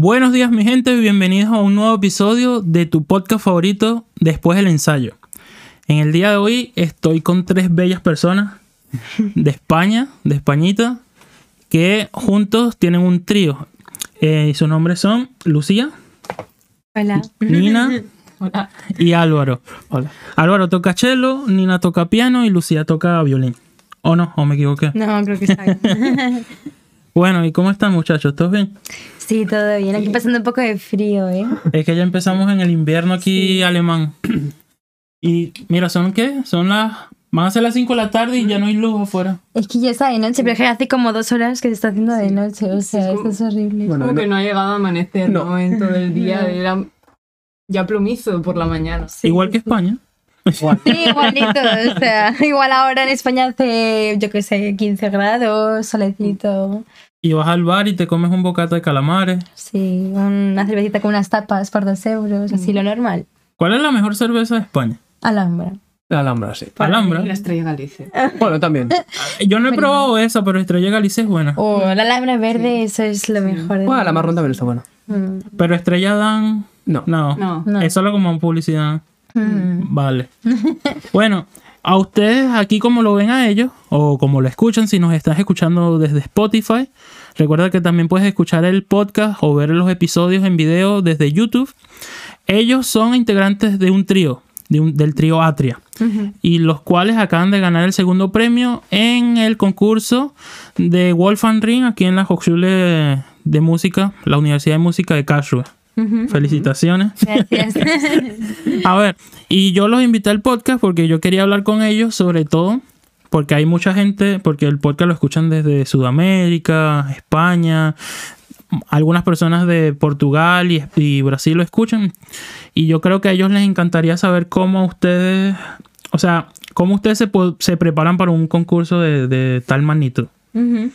Buenos días mi gente, bienvenidos a un nuevo episodio de tu podcast favorito después del ensayo. En el día de hoy estoy con tres bellas personas de España, de Españita, que juntos tienen un trío. Eh, y sus nombres son Lucía, Hola. Nina Hola. y Álvaro. Hola. Álvaro toca cello, Nina toca piano y Lucía toca violín. ¿O no? ¿O me equivoqué? No, creo que está bien. Bueno, ¿y cómo están muchachos? ¿Todos bien? Sí, todo bien. Aquí pasando un poco de frío, ¿eh? Es que ya empezamos en el invierno aquí alemán. Y mira, ¿son qué? Son las... Van a ser las 5 de la tarde y ya no hay luz afuera. Es que ya está de noche, pero es que hace como dos horas que se está haciendo de noche. O sea, es esto es horrible. Bueno, Como no- que no ha llegado a amanecer, No. ¿no? En todo el día era ya plomizo por la mañana. Igual que España. Sí, igualito. O sea, igual ahora en España hace, yo qué sé, 15 grados, solecito. Y vas al bar y te comes un bocata de calamares. Sí, una cervecita con unas tapas por dos euros, así lo normal. ¿Cuál es la mejor cerveza de España? Alhambra. La Alhambra, sí. Alhambra. Y la estrella Galicia. Bueno, también. Yo no he probado esa, pero Estrella Galicia es buena. O la alhambra verde, eso es lo mejor. Bueno, la marrón también está buena. Mm. Pero Estrella Dan... No. No. No. No. Es solo como publicidad. Mm. Vale. bueno, a ustedes aquí como lo ven a ellos, o como lo escuchan, si nos estás escuchando desde Spotify, recuerda que también puedes escuchar el podcast o ver los episodios en video desde YouTube. Ellos son integrantes de un trío, de un- del trío Atria, y los cuales acaban de ganar el segundo premio en el concurso de Wolfgang Ring aquí en la Hochschule de Música, la Universidad de Música de Karlsruhe. Felicitaciones. Gracias. A ver, y yo los invité al podcast porque yo quería hablar con ellos sobre todo porque hay mucha gente, porque el podcast lo escuchan desde Sudamérica, España, algunas personas de Portugal y, y Brasil lo escuchan y yo creo que a ellos les encantaría saber cómo ustedes, o sea, cómo ustedes se, preparan para un concurso de, de tal magnitud. Ujú.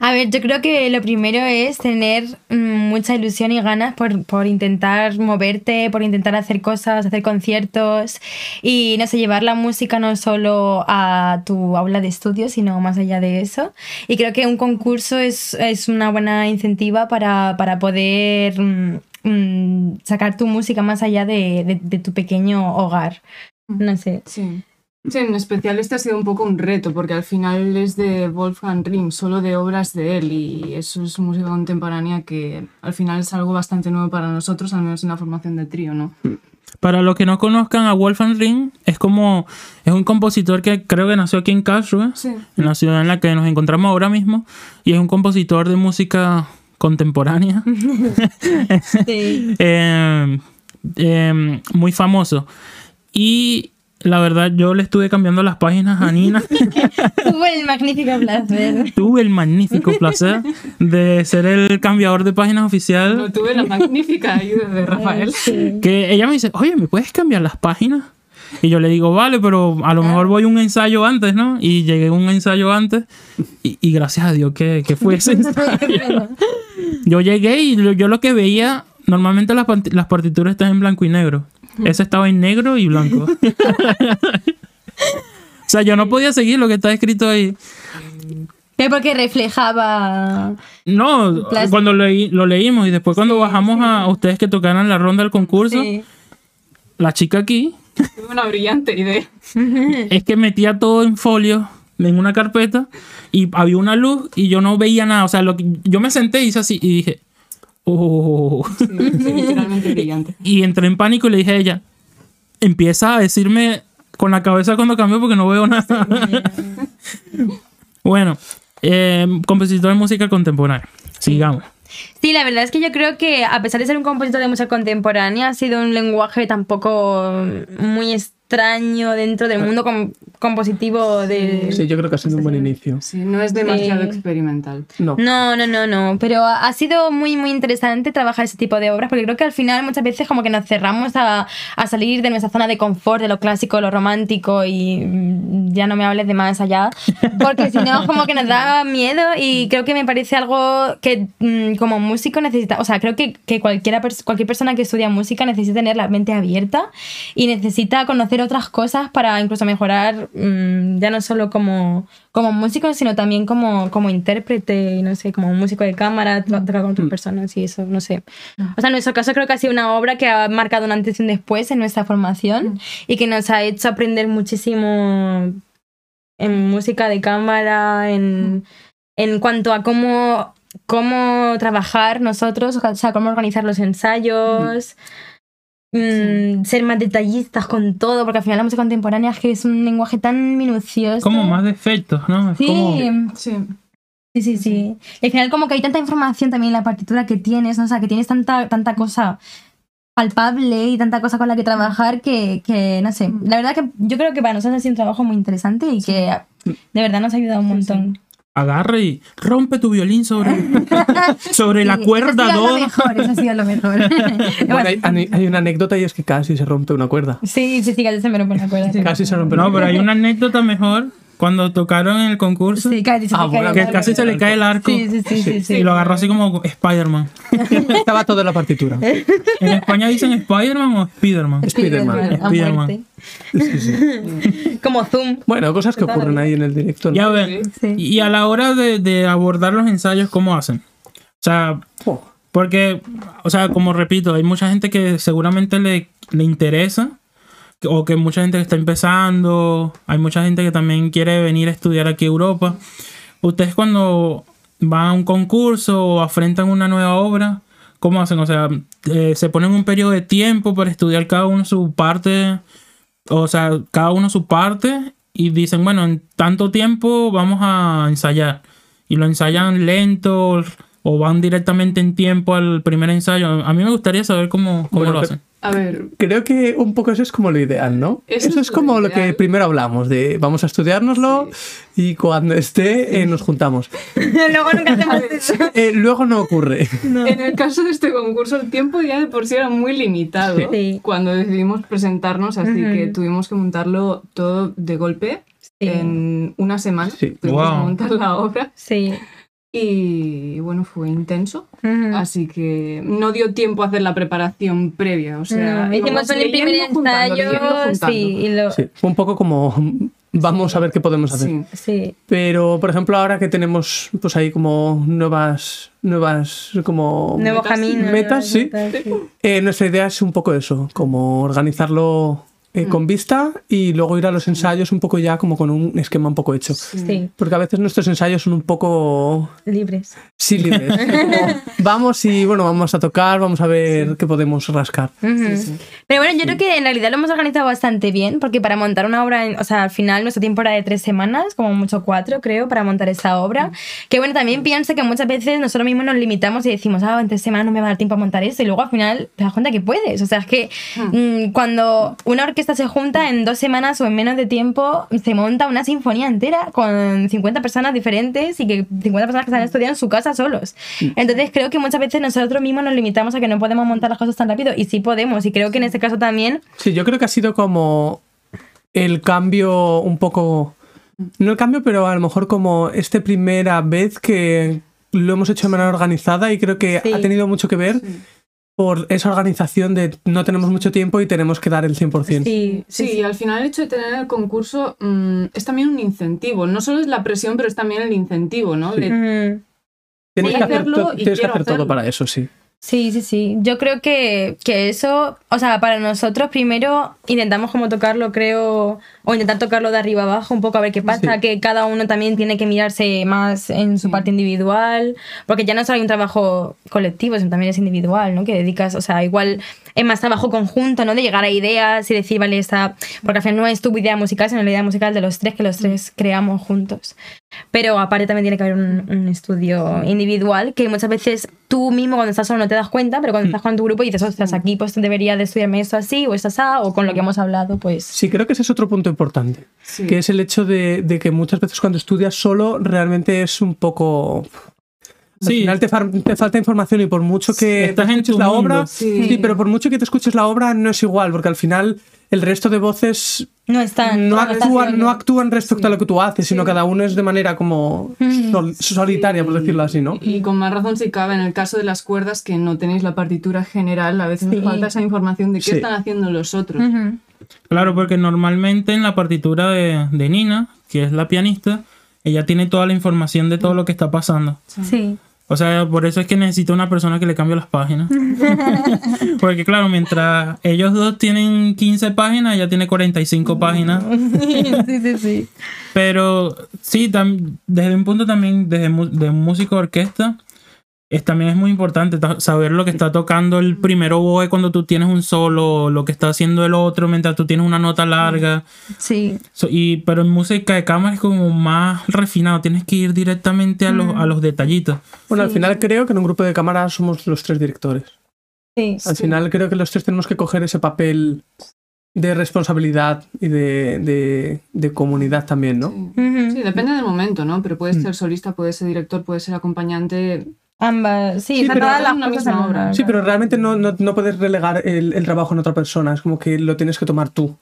A ver, yo creo que lo primero es tener mm, mucha ilusión y ganas por, por intentar moverte, por intentar hacer cosas, hacer conciertos y no sé, llevar la música no solo a tu aula de estudio, sino más allá de eso. Y creo que un concurso es, es una buena incentiva para, para poder mm, mm, sacar tu música más allá de, de- de tu pequeño hogar. No sé. Sí. Sí, en especial este ha sido un poco un reto, porque al final es de Wolfgang Ring, solo de obras de él, y eso es música contemporánea que al final es algo bastante nuevo para nosotros, al menos en la formación de trío, ¿no? Para los que no conozcan a Wolfgang Ring, es como es un compositor que creo que nació aquí en Karlsruhe. Sí. en la ciudad en la que nos encontramos ahora mismo y es un compositor de música contemporánea Sí. eh, eh, muy famoso y la verdad yo le estuve cambiando las páginas a Nina Tuve el magnífico placer. tuve el magnífico placer de ser el cambiador de páginas oficial No tuve la magnífica ayuda de Rafael. Sí. que ella me dice oye me puedes cambiar las páginas y yo le digo, vale, pero a lo mejor voy un ensayo antes, ¿no? Y llegué un ensayo antes y, y gracias a Dios que, que fue ese ensayo. Yo llegué y lo- yo lo que veía, normalmente las, las partituras están en blanco y negro. Ese estaba en negro y blanco. o sea, yo no podía seguir lo que está escrito ahí. Es porque reflejaba. No, Plástico. cuando leí- lo leímos y después cuando bajamos a ustedes que tocaran la ronda del concurso, Sí. la chica aquí Tuve una brillante idea. es que metía todo en folio en una carpeta y había una luz y yo no veía nada. O sea, lo que- yo me senté y hice así y dije, oh. Sí, sí, literalmente brillante. Y entré en pánico y le dije a ella, empieza a decirme con la cabeza cuando cambió porque no veo nada. bueno, eh, compositor de música contemporánea. Sigamos. Sí, la verdad es que yo creo que a pesar de ser un compositor de música contemporánea, ha sido un lenguaje tampoco muy extraño dentro del mundo com- compositivo de... Sí, yo creo que ha sido un buen inicio. Sí, no es demasiado Sí. experimental. No. No, no, no, no, pero ha sido muy, muy interesante trabajar ese tipo de obras porque creo que al final muchas veces como que nos cerramos a, a salir de nuestra zona de confort, de lo clásico, lo romántico y ya no me hables de más allá, porque si no como que nos da miedo y creo que me parece algo que mm, como músico necesita, o sea, creo que, que cualquiera, cualquier persona que estudia música necesita tener la mente abierta y necesita conocer otras cosas para incluso mejorar, mm, ya no solo como, como músico, sino también como, como intérprete, no sé, como músico de cámara, tra- tocar con otras personas y eso, no sé. O sea, en nuestro caso creo que ha sido una obra que ha marcado un antes y un después en nuestra formación y que nos ha hecho aprender muchísimo en música de cámara, en, en cuanto a cómo, cómo trabajar nosotros, o sea, cómo organizar los ensayos, mm, ser más detallistas con todo, porque al final la música contemporánea es que es un lenguaje tan minucioso. Como más de efectos, ¿no? Es Sí, como- Sí. sí, sí, sí. Y al final como que hay tanta información también en la partitura que tienes, ¿no? o sea, que tienes tanta, tanta cosa palpable y tanta cosa con la que trabajar que, que, no sé, la verdad que yo creo que para nosotros ha sido un trabajo muy interesante y que de verdad nos ha ayudado un montón. Agarra y rompe tu violín sobre, sobre la cuerda Eso ha sido lo 2. mejor, eso ha sido lo mejor. Bueno, hay, una anécdota y es que casi se rompe una cuerda. Sí, sí, sí, casi se me rompe la cuerda. Sí, Casi se rompe No, una pero hay una anécdota mejor cuando tocaron en el concurso Sí, casi se Ah, bueno, que casi se le cae el arco Sí, sí, sí, sí, sí. y lo agarró así como Spider-Man. Estaba todo en la partitura. En España dicen Spider-Man o Spider-Man. Spiderman. Sí, sí. Como Zoom. Bueno, cosas que ocurren ahí en el directo. ¿no? Ya ven. Sí. Y a la hora de, de abordar los ensayos, ¿cómo hacen? O sea, Oh, porque, o sea, como repito, hay mucha gente que seguramente le, le interesa, o que mucha gente que está empezando, hay mucha gente que también quiere venir a estudiar aquí a Europa. Ustedes cuando van a un concurso o afrentan una nueva obra, ¿cómo hacen? O sea, eh, se ponen un periodo de tiempo para estudiar cada uno su parte, o sea, cada uno su parte y dicen, bueno, en tanto tiempo vamos a ensayar. Y lo ensayan lento o van directamente en tiempo al primer ensayo. A mí me gustaría saber cómo, cómo Bueno, lo hacen. A ver, Creo que un poco eso es como lo ideal, ¿no? Eso Eso, es es como lo lo que primero hablamos, de vamos a estudiárnoslo y cuando esté eh, nos juntamos. Luego nunca hacemos eso. Eh, luego no ocurre. en el caso de este concurso, el tiempo ya de por sí era muy limitado Sí. cuando decidimos presentarnos, así que tuvimos que montarlo todo de golpe Sí. en una semana. Sí. Tuvimos Wow. que montar la obra Sí. Y bueno, fue intenso. Así que no dio tiempo a hacer la preparación previa. O sea, hicimos un primer leyendo, ensayo, juntando. sí, y lo, Sí, fue un poco como vamos a ver qué podemos hacer. Sí. sí. Pero, por ejemplo, ahora que tenemos pues ahí como nuevas, nuevas, como Nuevo Metas, camino. metas, sí. nuevas metas, sí. Eh, nuestra idea es un poco eso, como organizarlo eh, con vista y luego ir a los ensayos un poco ya como con un esquema un poco hecho. Sí, Porque a veces nuestros ensayos son un poco libres. sí libres. Vamos y bueno, vamos a tocar, vamos a ver qué podemos rascar. Ujú. Pero bueno, yo creo que en realidad lo hemos organizado bastante bien, porque para montar una obra, en- o sea, al final nuestro tiempo era de tres semanas, como mucho cuatro, creo, para montar esa obra. Que bueno, también pienso que muchas veces nosotros mismos nos limitamos y decimos, ah, en tres semanas no me va a dar tiempo a montar eso, y luego al final te das cuenta que puedes. O sea, es que mm, cuando una orquesta se junta en dos semanas o en menos de tiempo, se monta una sinfonía entera con 50 personas diferentes y que 50 personas que están estudiando en su casa solos. Entonces creo que muchas veces nosotros mismos nos limitamos a que no podemos montar las cosas tan rápido y sí podemos. Y creo que en este caso también Sí, yo creo que ha sido como el cambio un poco. No el cambio, pero a lo mejor como esta primera vez que lo hemos hecho de manera organizada y creo que Sí. ha tenido mucho que ver por esa organización de no tenemos mucho tiempo y tenemos que dar el 100%. sí, Sí, y al final el hecho de tener el concurso mm, es también un incentivo. No solo es la presión, pero es también el incentivo, ¿no? Sí. De-. Tienes Voy que hacer, hacerlo to- y tienes que hacer todo para eso, sí. Sí, sí, sí. Yo creo que, que eso, o sea, para nosotros primero intentamos como tocarlo, creo, o intentar tocarlo de arriba abajo un poco a ver qué pasa, Sí. que cada uno también tiene que mirarse más en su Sí. parte individual, porque ya no solo hay un trabajo colectivo, sino también es individual, ¿no? Que dedicas, o sea, igual es más trabajo conjunto, ¿no? De llegar a ideas y decir, vale, esta, porque al final no es tu idea musical, sino la idea musical de los tres que los tres creamos juntos. Pero aparte también tiene que haber un, un estudio individual que muchas veces tú mismo cuando estás solo no te das cuenta, pero cuando estás con tu grupo dices, ostras, aquí pues debería de estudiarme esto así o esto así, o con lo que hemos hablado, pues... Sí, creo que ese es otro punto importante. Sí. Que es el hecho de, de que muchas veces cuando estudias solo realmente es un poco... Al Sí. final te, far- te falta información y por mucho que Estás te escuches la mundo. obra, Sí. sí. pero por mucho que te escuches la obra no es igual, porque al final el resto de voces No están... no actúan, no actúan respecto a lo que tú haces, sino cada uno es de manera como sol- solitaria, por decirlo así, ¿no? Y con más razón si cabe en el caso de las cuerdas que no tenéis la partitura general, a veces Sí. nos falta esa información de qué Sí. están haciendo los otros. Ujú. Claro, porque normalmente en la partitura de, de Nina, que es la pianista, ella tiene toda la información de todo lo que está pasando. Sí. O sea, por eso es que necesita una persona que le cambie las páginas. Porque claro, mientras ellos dos tienen 15 páginas, ella tiene 45 páginas. sí, sí, sí. Pero sí, desde un punto también, desde de un músico de orquesta, es, también es muy importante ta- saber lo que está tocando el primero oboe cuando tú tienes un solo, lo que está haciendo el otro mientras tú tienes una nota larga. Sí. So- y, pero en música de cámara es como más refinado, tienes que ir directamente a los, a los detallitos. Bueno, al final creo que en un grupo de cámara somos los tres directores. Sí. Al final creo que los tres tenemos que coger ese papel de responsabilidad y de, de, de comunidad también, ¿no? Sí. Sí, depende del momento, ¿no? Pero Mm. puedes ser solista, puedes ser director, puedes ser acompañante. Ambas. Sí, pero todas las cosas en obra. Sí, pero realmente no, no, no puedes relegar el, el trabajo en otra persona, es como que lo tienes que tomar tú.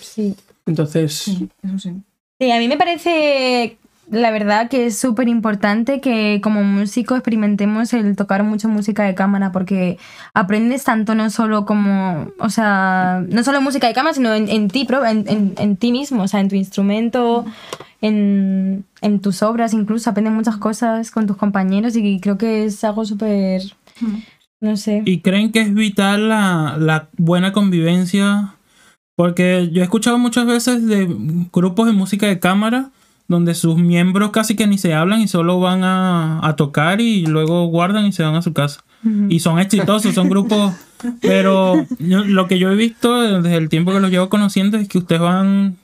Sí. Entonces, Sí, eso sí. Sí, a mí me parece, la verdad, que es súper importante que como músico experimentemos el tocar mucho música de cámara porque aprendes tanto no solo como, o sea, no solo música de cámara, sino en, en ti, en, en- en ti mismo, o sea, en tu instrumento, en, en tus obras incluso, aprendes muchas cosas con tus compañeros y creo que es algo súper, no sé. ¿Y creen que es vital la, la buena convivencia? Porque yo he escuchado muchas veces de grupos de música de cámara donde sus miembros casi que ni se hablan y solo van a, a tocar y luego guardan y se van a su casa. Y son exitosos, son grupos... Pero yo- lo que yo he visto desde el tiempo que los llevo conociendo es que ustedes van...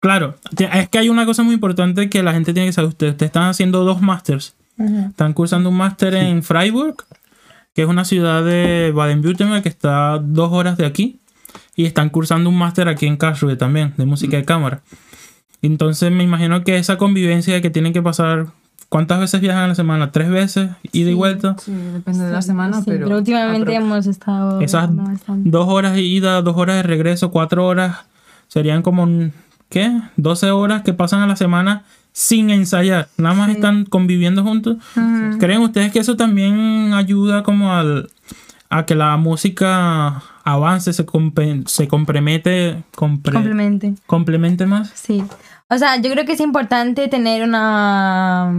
Claro, es que hay una cosa muy importante que la gente tiene que saber. Ustedes, ustedes están haciendo dos másters. Están cursando un máster en Freiburg, que es una ciudad de Baden-Württemberg que está a dos horas de aquí. Y están cursando un máster aquí en Karlsruhe también, de música de cámara. Entonces me imagino que esa convivencia de que tienen que pasar... ¿Cuántas veces viajan a la semana? ¿Tres veces? ¿Ida y vuelta? Sí, depende de la semana, Sí, pero. últimamente hemos estado... Esas. Dos horas de ida, dos horas de regreso, cuatro horas. Serían como, ¿qué? 12 horas que pasan a la semana sin ensayar. Nada más Sí. están conviviendo juntos. ¿Creen ustedes que eso también ayuda como al, a que la música avance, se, compe- se compromete, compre- Complemente. complemente más? Sí. O sea, yo creo que es importante tener una,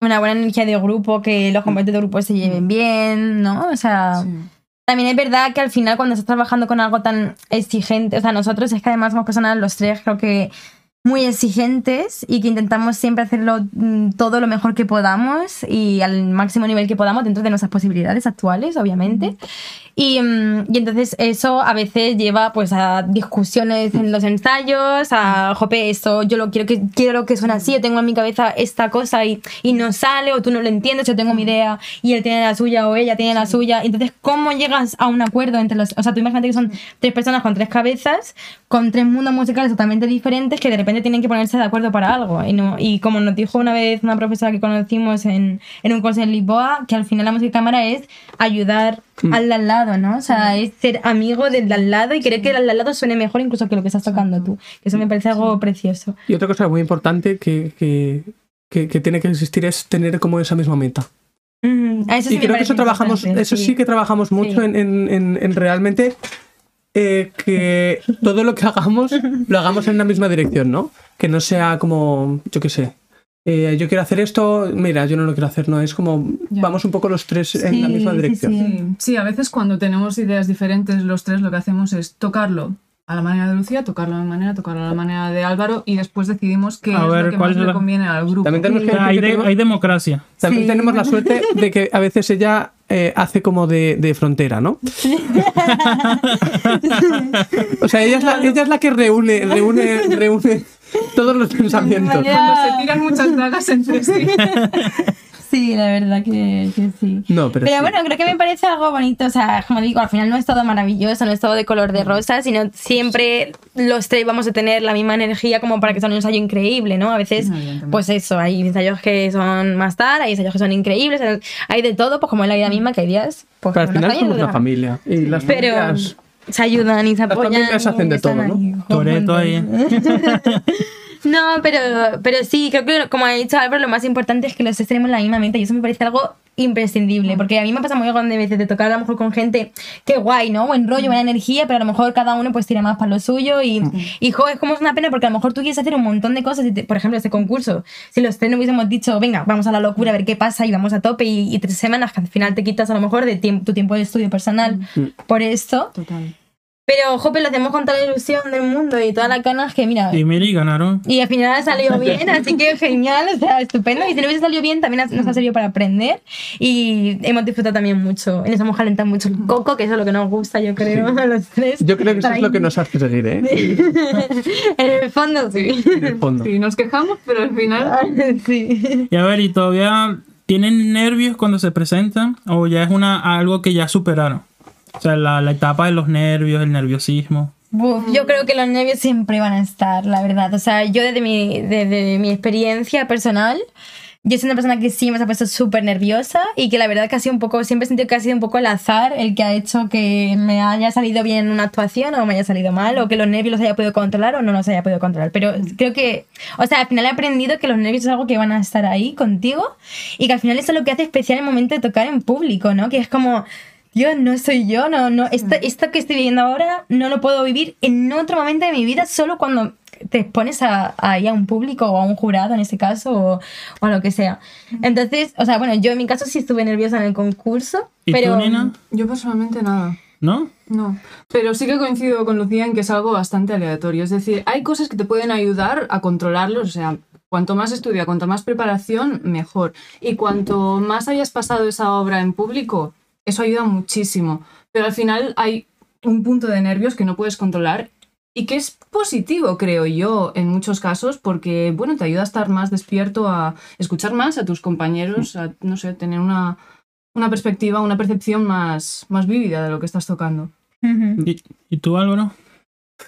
una buena energía de grupo, que los componentes de grupo se lleven bien, ¿no? O sea, Sí. también es verdad que al final cuando estás trabajando con algo tan exigente, o sea, nosotros es que además somos personas, los tres, creo que muy exigentes y que intentamos siempre hacerlo mm, todo lo mejor que podamos y al máximo nivel que podamos dentro de nuestras posibilidades actuales, obviamente. Y, mm, y entonces eso a veces lleva pues a discusiones en los ensayos, a, jope, esto yo lo quiero que quiero que suene así, yo tengo en mi cabeza esta cosa y, y no sale, o tú no lo entiendes, yo tengo mi idea y él tiene la suya o ella tiene la suya. Entonces, ¿cómo llegas a un acuerdo entre los... O sea, tú imagínate que son tres personas con tres cabezas, con tres mundos musicales totalmente diferentes que de repente tienen que ponerse de acuerdo para algo. Y, no, y como nos dijo una vez una profesora que conocimos en, en un curso en Lisboa, que al final la música cámara es ayudar al de al lado, ¿no? O sea, es ser amigo del de al lado y querer que el al lado suene mejor incluso que lo que estás tocando tú. Que eso me parece algo precioso. y otra cosa muy importante que, que, que- que tiene que existir es tener como esa misma meta. Mm, a eso sí y creo que eso trabajamos, eso sí que trabajamos mucho Sí. en, en- en- en realmente eh, que todo lo que hagamos lo hagamos en la misma dirección, ¿no? Que no sea como, yo qué sé, eh, yo quiero hacer esto, mira, yo no lo quiero hacer, no, es como Ya. vamos un poco los tres en la misma dirección. sí. Sí, sí, a veces cuando tenemos ideas diferentes los tres lo que hacemos es tocarlo a la manera de Lucía, tocarlo a mi manera, tocarlo a la manera de Álvaro y después decidimos qué A es ver, lo que ¿cuál más es le la- conviene al grupo. También tenemos que hay, que de- tenemos- hay democracia. También Sí. tenemos la suerte de que a veces ella eh, hace como de, de frontera, ¿no? o sea, ella es la, ella es la que reúne, reúne, reúne todos los pensamientos. Cuando se tiran muchas dagas entre sí. Sí, la verdad que, que sí. No, pero, Pero sí. bueno, creo que me parece algo bonito. O sea, como digo, al final no es todo maravilloso, no es todo de color de rosa, sino siempre los tres vamos a tener la misma energía como para que sea un ensayo increíble, ¿no? A veces, pues eso, hay ensayos que son más tal, hay ensayos que son increíbles, hay de todo, pues como en la vida misma, que hay días. Pues, Pero al final somos una familia. Y las Pero familias- se ayudan y se apoyan. familias hacen de todo, ¿no? Toreto ahí. No, pero, pero sí, creo que como ha dicho Álvaro, lo más importante es que los tres tenemos la misma mente y eso me parece algo imprescindible, porque a mí me pasa muy de veces de tocar a lo mejor con gente que guay, ¿no? Buen rollo, buena energía, pero a lo mejor cada uno pues tira más para lo suyo y, y jo, es como es una pena porque a lo mejor tú quieres hacer un montón de cosas, y te- por ejemplo, este concurso, si los tres no hubiésemos dicho, venga, vamos a la locura, a ver qué pasa y vamos a tope y, y tres semanas que al final te quitas a lo mejor de tiemp- tu tiempo de estudio personal por esto, Total. Pero jope, lo hacemos con toda la ilusión del mundo y todas las ganas que mira... Y mira, y ganaron. Y al final ha salido bien, así que genial, o sea, estupendo. Y si no hubiese salido bien, también nos ha servido para aprender. Y hemos disfrutado también mucho. Y nos hemos calentado mucho el coco, que eso es lo que nos gusta, yo creo, a los tres. Yo creo que eso es lo que nos hace seguir, ¿eh? en el fondo, sí. En el fondo. Sí, nos quejamos, pero al final sí. Y a ver, ¿y todavía tienen nervios cuando se presentan? ¿O ya es una algo que ya superaron? O sea, la, la etapa de los nervios, el nerviosismo. Buf, yo creo que los nervios siempre van a estar, la verdad. O sea, yo desde mi, desde mi experiencia personal, yo soy una persona que sí me ha puesto súper nerviosa y que la verdad que ha sido un poco, siempre he sentido que ha sido un poco el azar el que ha hecho que me haya salido bien una actuación o me haya salido mal o que los nervios los haya podido controlar o no los haya podido controlar. Pero creo que, o sea, al final he aprendido que los nervios es algo que van a estar ahí contigo y que al final eso es lo que hace especial el momento de tocar en público, ¿no? Que es como... Dios, no soy yo, no, no, esto, esto que estoy viviendo ahora no lo puedo vivir en otro momento de mi vida, solo cuando te expones a, ahí a un público o a un jurado en este caso o, o a lo que sea. Entonces, o sea, bueno, yo en mi caso sí estuve nerviosa en el concurso, ¿Y pero... tú, Nina? yo personalmente nada. ¿No? No, pero sí que coincido con Lucía en que es algo bastante aleatorio. Es decir, hay cosas que te pueden ayudar a controlarlos, o sea, cuanto más estudia, cuanto más preparación, mejor. Y cuanto más hayas pasado esa obra en público, eso ayuda muchísimo. Pero al final hay un punto de nervios que no puedes controlar y que es positivo, creo yo, en muchos casos, porque, bueno, te ayuda a estar más despierto, a escuchar más a tus compañeros, a, no sé, tener una, una perspectiva, una percepción más, más vívida de lo que estás tocando. ¿Y, y tú, Álvaro?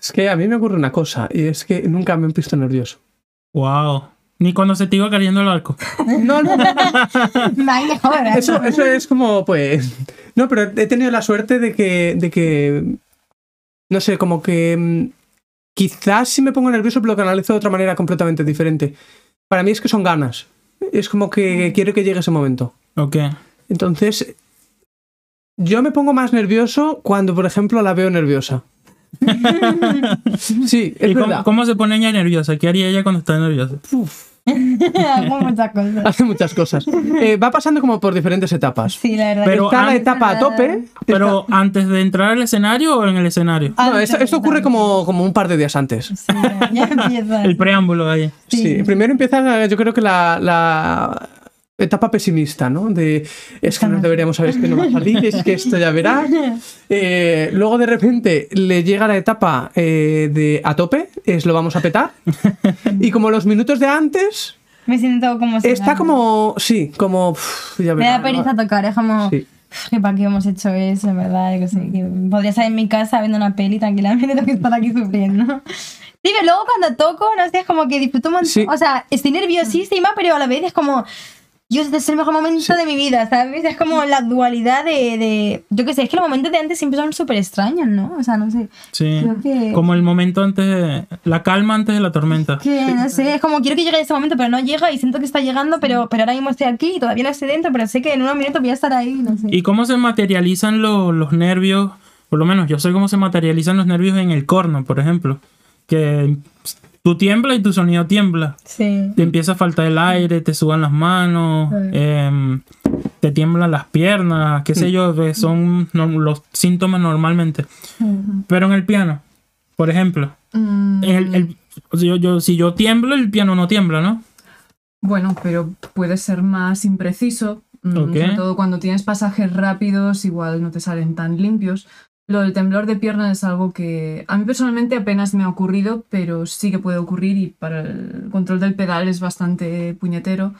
Es que a mí me ocurre una cosa, y es que nunca me he visto nervioso. Wow. Ni cuando se te iba cayendo el arco. No, no, eso, eso es como, pues... No, pero he tenido la suerte de que, de que no sé, como que mm, quizás si me pongo nervioso, pero lo canalizo de otra manera completamente diferente. Para mí es que son ganas. Es como que quiero que llegue ese momento. Ok. Entonces, yo me pongo más nervioso cuando, por ejemplo, la veo nerviosa. Sí, es ¿Y cómo, verdad. cómo se pone ella nerviosa? ¿Qué haría ella cuando está nerviosa? Hago muchas cosas. Hace muchas cosas. Eh, va pasando como por diferentes etapas. Sí, la verdad. Pero Está la etapa a tope. ¿Pero antes de entrar al escenario o en el escenario? No, esto, esto ocurre como, como un par de días antes. Sí, ya empieza. El preámbulo ahí. Sí, primero empieza, yo creo que la, la etapa pesimista, ¿no? De es que no deberíamos saber, es que no va a salir, es que esto ya verás. Eh, luego de repente le llega la etapa eh, de a tope, es lo vamos a petar. Y como los minutos de antes, Me siento como... está sola. como, sí, como, uf, ya Me da pereza ¿no? tocar, es como... Sí. Que para qué hemos hecho eso, en verdad. Qué sé, que podría estar en mi casa viendo una peli tranquilamente, tengo que estar aquí sufriendo. Sí, pero luego cuando toco, no sé, es como que disfruto un montón. Sí. O sea, estoy nerviosísima, pero a la vez es como. Dios, este es el mejor momento de mi vida, ¿sabes? Es como la dualidad de. de yo qué sé, es que los momentos de antes siempre son súper extraños, ¿no? O sea, no sé. Sí. Creo que- Como el momento antes de... La calma antes de la tormenta. Que no sé, es como quiero que llegue ese momento, pero no llega y siento que está llegando, pero, pero ahora mismo estoy aquí y todavía no estoy dentro, pero sé que en unos minutos voy a estar ahí, no sé. ¿Y cómo se materializan lo- los nervios? Por lo menos yo sé cómo se materializan los nervios en el corno, por ejemplo. Que tú tiemblas y tu sonido tiembla. Sí. Te empieza a faltar el aire, te suban las manos, Sí. em, te tiemblan las piernas, qué sé yo, que son los síntomas normalmente. Pero en el piano, por ejemplo, Mm, en el- el- o sea, yo, yo- si yo tiemblo, el piano no tiembla, ¿no? Bueno, pero puede ser más impreciso. mm. Sobre todo cuando tienes pasajes rápidos, igual no te salen tan limpios. Lo del temblor de piernas es algo que a mí personalmente apenas me ha ocurrido, pero sí que puede ocurrir y para el control del pedal es bastante puñetero.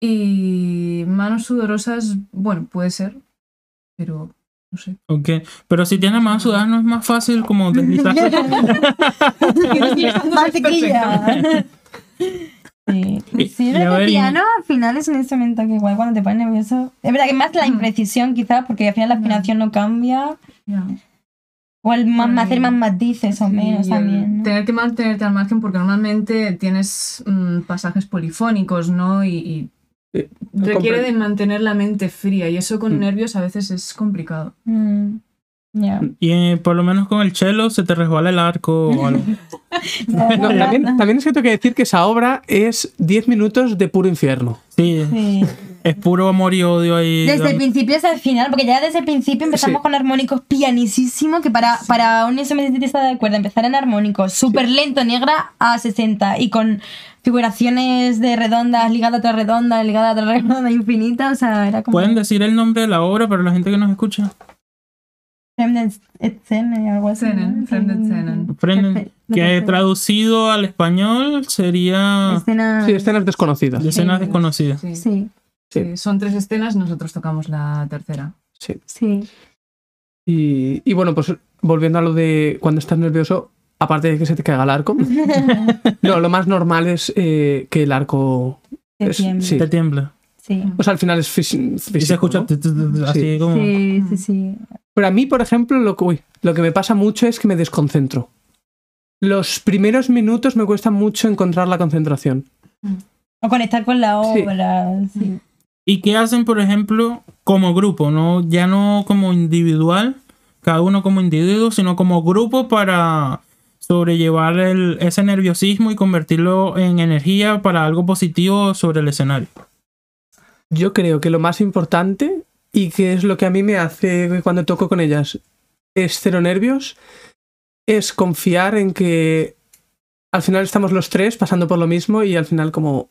Y manos sudorosas, bueno, puede ser, pero no sé. Ok. Pero si tienes más sudadas, no es más fácil como deslizarse. Mantequilla. Sí, Y- sí, que el y- piano al final es un instrumento que igual cuando te pones nervioso. Es verdad que más la imprecisión quizás, porque al final la afinación no cambia. Ya. O el ma- hacer más matices o menos también. ¿no? Tener que mantenerte al margen porque normalmente tienes mm, pasajes polifónicos, ¿no? Y, y Eh, requiere de mantener la mente fría y eso con Mm. nervios a veces es complicado. Mm, ya. Y eh, por lo menos con el cello se te resbala el arco o algo. No, también, también es que tengo que decir que esa obra es 10 minutos de puro infierno. Sí, Sí. es puro amor y odio ahí. Desde el principio hasta el final, porque ya desde el principio empezamos Sí. con armónicos pianísimo, que para, para un instrumentista de cuerda empezar en armónicos, súper lento, negra a 60 y con figuraciones de redondas, ligada tras redonda, ligada tras redonda, infinita, o sea, era como... Pueden decir el nombre de la obra para la gente que nos escucha. Fremden Szene, algo así. Fremden Zenen. Que traducido al español sería Escena... Sí, escenas desconocidas. escenas desconocidas. Sí. Sí, Sí. Sí, Son tres escenas, nosotros tocamos la tercera. Sí. sí. Y, y bueno, pues volviendo a lo de cuando estás nervioso, aparte de que se te caiga el arco, no, lo más normal es eh, que el arco. Se es- tiembla. sí. Te tiembla. Sí. O sea, al final es Y se físico. escucha así Sí. como. Sí, sí, sí. Pero a mí, por ejemplo, lo que, uy, lo que me pasa mucho es que me desconcentro. Los primeros minutos me cuesta mucho encontrar la concentración. O conectar con la Sí. obra, sí. ¿Y qué hacen, por ejemplo, como grupo? no Ya no como individual, cada uno como individuo, sino como grupo para sobrellevar el- ese nerviosismo y convertirlo en energía para algo positivo sobre el escenario. Yo creo que lo más importante y que es lo que a mí me hace cuando toco con ellas es cero nervios, es confiar en que al final estamos los tres pasando por lo mismo y al final como...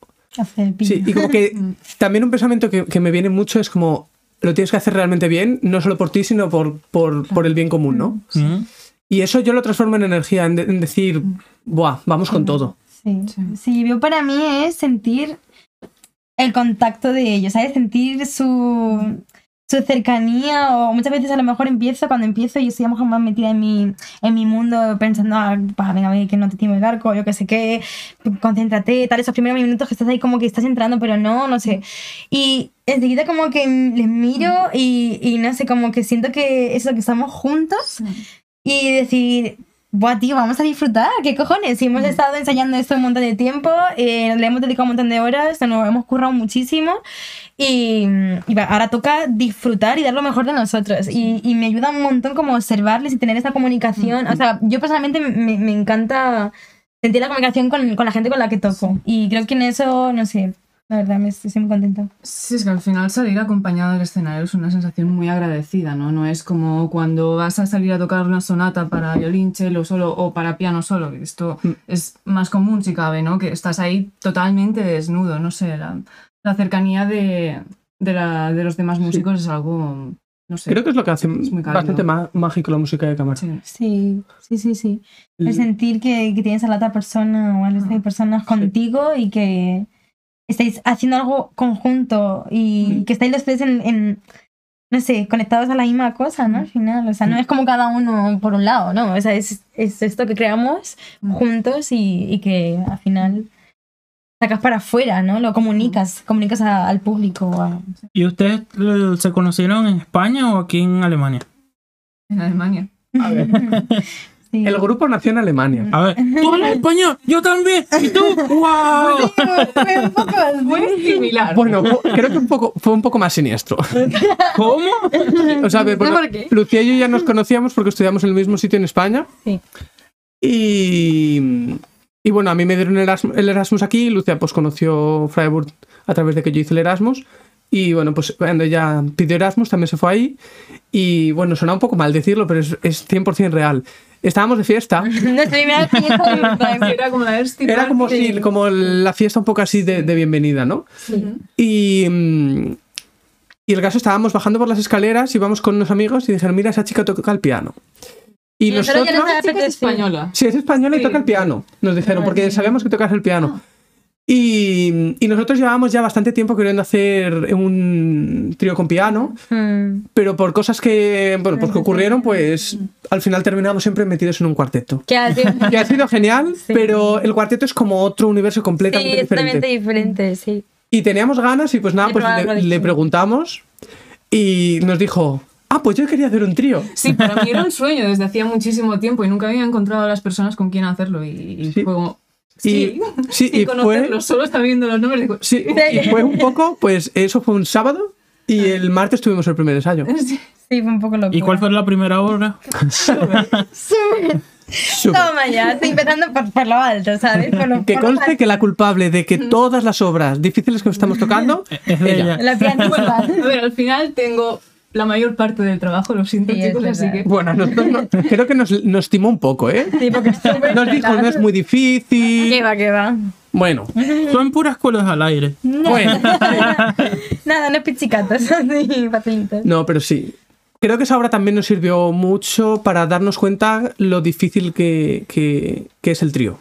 Sí, y como que también un pensamiento que, que me viene mucho es como lo tienes que hacer realmente bien, no solo por ti, sino por, por, por el bien común, ¿no? ¿Mm? Y eso yo lo transformo en energía, en, de- en decir, buah, vamos con todo. Sí. Sí. sí, yo para mí es sentir el contacto de ellos, ¿sabes? Sentir su, su cercanía o muchas veces a lo mejor empiezo, cuando empiezo yo estoy a lo mejor más metida en mi, en mi mundo pensando, ah, pa, venga, que no te tiene el arco, yo qué sé qué, concéntrate, tal, esos primeros minutos que estás ahí como que estás entrando, pero no, no sé. Y enseguida como que les miro y, y no sé, como que siento que eso, que estamos juntos y decir, Buah, tío, vamos a disfrutar, ¿qué cojones? Si hemos estado ensayando esto un montón de tiempo, eh, le hemos dedicado un montón de horas, nos hemos currado muchísimo y, y va, ahora toca disfrutar y dar lo mejor de nosotros. Y, y me ayuda un montón como observarles y tener esa comunicación. O sea, yo personalmente me, me encanta sentir la comunicación con, con la gente con la que toco. Y creo que en eso, no sé, la verdad, me estoy muy contenta. Sí, es que al final salir acompañado del escenario es una sensación muy agradecida, ¿no? No es como cuando vas a salir a tocar una sonata para violín, cello solo o para piano solo, esto es más común si cabe, ¿no? Que estás ahí totalmente desnudo, no sé, la, la cercanía de, de, la- de los demás músicos es algo, no sé. Creo que es lo que hace bastante má- mágico la música de cámara. Sí. Sí, sí, sí, sí. El sentir que, que tienes a la otra persona o a las otras personas contigo y que estáis haciendo algo conjunto y que estáis los tres en, en, no sé, conectados a la misma cosa, ¿no? Al final, o sea, no es como cada uno por un lado, ¿no? O sea, es, es esto que creamos juntos y, y que al final sacas para afuera, ¿no? Lo comunicas, comunicas a- al público. a- ¿Y ustedes eh, se conocieron en España o aquí en Alemania? En Alemania. Sí. El grupo nació en Alemania. A ver, tú hablas español, yo también. ¿Y tú? ¡Wow! Fue un poco. Muy similar. Bueno, fue- creo que un poco, fue un poco más siniestro. ¿Cómo? O sea, a ver, bueno, ¿Por qué? Lucía y yo ya nos conocíamos porque estudiamos en el mismo sitio en España. Sí. Y, y bueno, a mí me dieron el Erasmus, el Erasmus aquí. Lucia pues conoció Freiburg a través de que yo hice el Erasmus. Y bueno, pues cuando ella pidió Erasmus también se fue ahí. Y bueno, suena un poco mal decirlo, pero es, es 100% real. Estábamos de fiesta. Nuestra primera fiesta de. Era como la Era como, si, como la fiesta un poco así de, de bienvenida, ¿no? Y, mm, y el caso estábamos bajando por las escaleras, íbamos con unos amigos y dijeron, mira, esa chica toca el piano. Y nosotros nosotros... ya es española. Sí, es española y Sí. toca el piano, nos dijeron, Ah, porque sí. sabíamos que tocas el piano. Y, y nosotros llevábamos ya bastante tiempo queriendo hacer un trío con piano, Mm. pero por cosas que, bueno, pues que ocurrieron, pues al final terminamos siempre metidos en un cuarteto. Que ha sido Que ha sido genial, Sí. pero el cuarteto es como otro universo sí, completamente totalmente diferente. diferente, sí. Y teníamos ganas y pues nada, pues le, preguntamos y nos dijo, Ah, pues yo quería hacer un trío. Sí, para mí era un sueño desde hacía muchísimo tiempo y nunca había encontrado a las personas con quien hacerlo. Y, y Sí. fue como. Y- Sí, sí, sin y fue- conocerlos, solo sabiendo los nombres. Digo, Sí, y fue un poco, pues eso fue un sábado y el martes tuvimos el primer ensayo. sí. Sí, fue un poco loco. ¿Y cuál fue la primera obra? Súper. Toma ya, estoy empezando por, por lo alto, ¿sabes? Por lo, Que por lo conste que la culpable de que todas las obras difíciles que estamos tocando Es ella. La pianista. A ver, al final tengo la mayor parte del trabajo, lo siento, Sí, chicos, así que. Bueno, nosotros no- creo que nos, nos timó un poco, ¿eh? Sí, porque Nos dijo, no es muy difícil. ¿Qué va, qué va? Bueno, Son puras cuerdas al aire. bueno. Nada, no es pichicatos, así facilitos. No, pero sí. Creo que esa obra también nos sirvió mucho para darnos cuenta lo difícil que, que- que es el trío.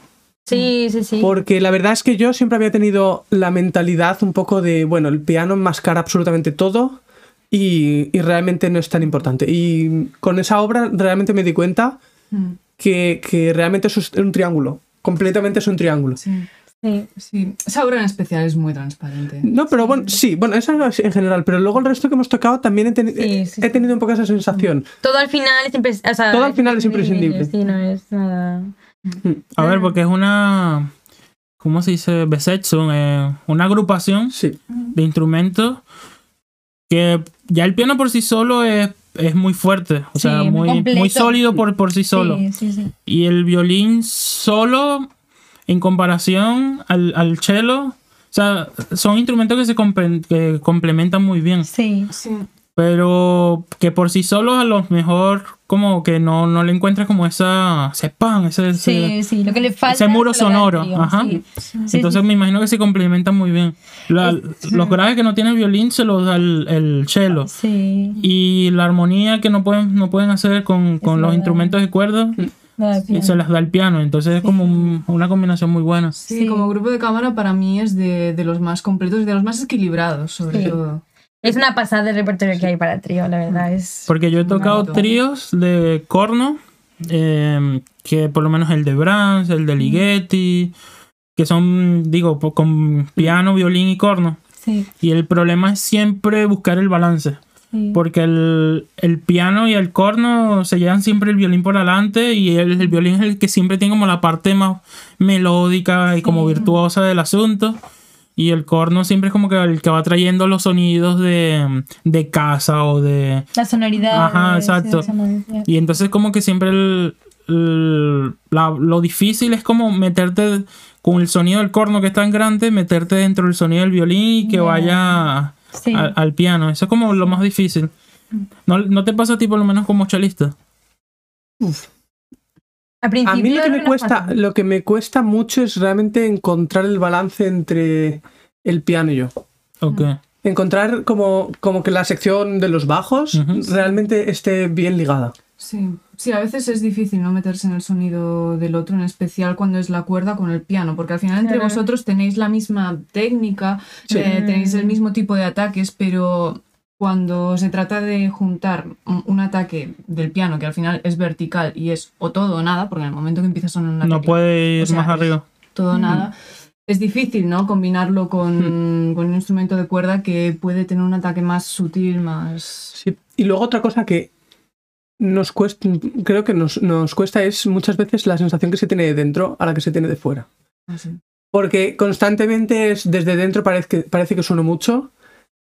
Sí, sí, sí. Porque la verdad es que yo siempre había tenido la mentalidad un poco de, bueno, el piano enmascara absolutamente todo y, y realmente no es tan importante. Y con esa obra realmente me di cuenta Mm, que, que realmente eso es un triángulo. Completamente es un triángulo. Sí, Sí. sí. Esa obra en especial es muy transparente. No, pero bueno, sí, bueno, esa en general, pero luego el resto que hemos tocado también he, teni- Sí, sí, he tenido un poco esa sensación. Todo al final es impres- o sea, Todo al final es imprescindible. Sí, no es nada. A ver, porque es una. ¿Cómo se dice? Besetzung, eh, una agrupación Sí, de instrumentos que ya el piano por sí solo es, es muy fuerte, o Sí, sea, muy muy, completo. muy sólido por, por sí solo. Sí, sí, sí. Y el violín solo, en comparación al, al cello, o sea, son instrumentos que se comple- que complementan muy bien. Sí. Sí. Pero que por sí solos a lo mejor como que no, no le encuentras como esa... ese pan, ese... ese- Sí, sí, lo que le falta ese muro es sonoro, trío, ajá. sí. Sí, Entonces sí, me imagino que se complementan muy bien. La- Los graves que no tiene el violín se los da el, el cello. Sí, Y la armonía que no pueden, no pueden hacer con, con los verdad. instrumentos de cuerda, y piano. se las da el piano. Entonces es como un- una combinación muy buena. Sí, Sí. como grupo de cámara para mí es de, de los más completos y de los más equilibrados, sobre Sí. todo. Es una pasada de repertorio que hay para trío, la verdad. Es... Porque yo he tocado tríos de corno, eh, que por lo menos el de Brahms, el de Ligeti, que son, digo, con piano, violín y corno. Sí, Y el problema es siempre buscar el balance. sí. Porque el, el piano y el corno se llevan siempre el violín por delante y el, el violín es el que siempre tiene como la parte más melódica y como virtuosa del asunto. Y el corno siempre es como que el que va trayendo los sonidos de, de casa o de... La sonoridad. Ajá, exacto. Y entonces como que siempre el- el- la- lo difícil es como meterte con el sonido del corno que es tan grande, meterte dentro del sonido del violín y que Ya. vaya Sí. al, al piano. Eso es como lo más difícil. ¿No, no te pasa a ti por lo menos como chelista? Al principio A mí lo que me cuesta, lo que me cuesta mucho es realmente encontrar el balance entre el piano y yo. Ok. Encontrar como, como que la sección de los bajos realmente esté bien ligada. Sí. sí, a veces es difícil no meterse en el sonido del otro, en especial cuando es la cuerda con el piano, porque al final entre Claro. vosotros tenéis la misma técnica, Sí. eh, tenéis el mismo tipo de ataques, pero cuando se trata de juntar un ataque del piano, que al final es vertical y es o todo o nada, porque en el momento que empieza a sonar un No ataque, puede ir o sea, más arriba. todo o nada, es difícil, ¿no? Combinarlo con, con un instrumento de cuerda que puede tener un ataque más sutil, más... Sí. Y luego otra cosa que nos cuesta, creo que nos, nos cuesta es muchas veces la sensación que se tiene de dentro a la que se tiene de fuera. así. Porque constantemente es desde dentro parece que, parece que suena mucho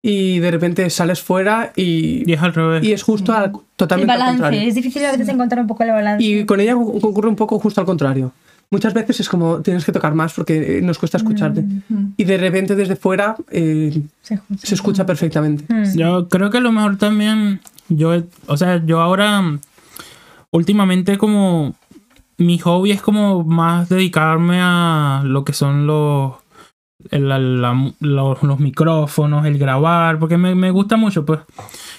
y de repente sales fuera y, Y es al revés. y es justo al- El totalmente al contrario. Es difícil a veces encontrar un poco el balance. Y con ella ocu- ocurre un poco justo al contrario. Muchas veces es como tienes que tocar más porque eh, nos cuesta escucharte. Mm, Y de repente desde fuera eh, se escucha. se escucha perfectamente. Mm. Yo creo que a lo mejor también, yo, o sea, yo ahora, mm, últimamente como, mi hobby es como más dedicarme a lo que son los, el- la- la- los, los micrófonos, el grabar, porque me, me gusta mucho, pues.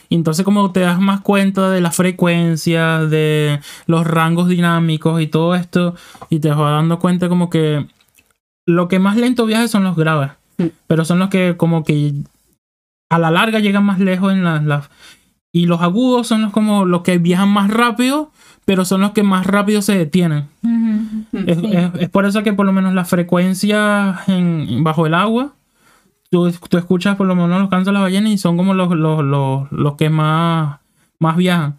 Y entonces como te das más cuenta de la frecuencia, de los rangos dinámicos y todo esto, y te vas dando cuenta como que lo que más lento viaja son los graves, pero son los que como que a la larga llegan más lejos en las... las- y los agudos son los como los que viajan más rápido, pero son los que más rápido se detienen. Es, Sí. es- es por eso que por lo menos la frecuencia en, bajo el agua, tú, tú escuchas por lo menos los cantos de las ballenas y son como los, los, los, los que más, más viajan.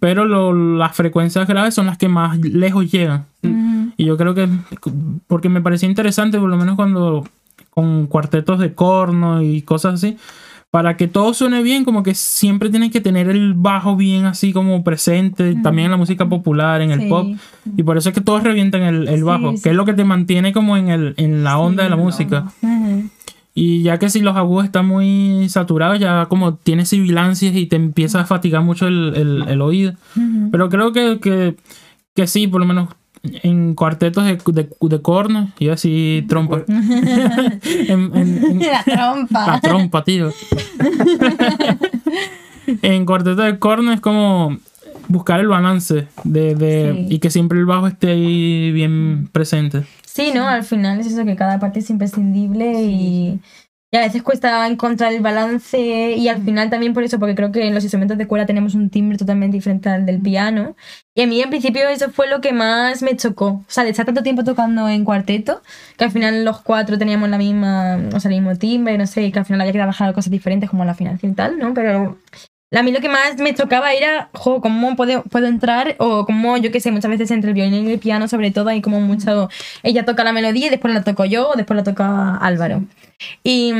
Pero lo- las frecuencias graves son las que más lejos llegan. Y yo creo que, porque me parecía interesante, por lo menos cuando con cuartetos de corno y cosas así, para que todo suene bien, como que siempre tienen que tener el bajo bien así como presente, también en la música popular, en el pop. Y por eso es que todos revientan el, el bajo, sí. que es lo que te mantiene como en, el, en la onda de la música. Y ya que si los agudos están muy saturados, ya como tienes sibilancias y te empieza a fatigar mucho el, el- oído. Pero creo que, que, que sí, por lo menos en cuartetos de, de, de corno, y así trompa. en, en- en- La trompa. la trompa, tío. en cuartetos de corno es como buscar el balance de, de- Sí. y que siempre el bajo esté ahí bien presente. Sí, ¿no? Al final es eso que cada parte es imprescindible y, y a veces cuesta encontrar el balance y al final también por eso, porque creo que en los instrumentos de cuerda tenemos un timbre totalmente diferente al del piano. Y a mí en principio eso fue lo que más me chocó. O sea, de estar tanto tiempo tocando en cuarteto, que al final los cuatro teníamos la misma, o sea, el mismo timbre, no sé, y que al final había que trabajar cosas diferentes como la afinación y tal, ¿no? Pero a mí lo que más me chocaba era, jo, cómo puedo, puedo entrar, o cómo, yo qué sé, muchas veces entre el violín y el piano, sobre todo, hay como mucho. Ella toca la melodía y después la toco yo, o después la toca Álvaro. Y,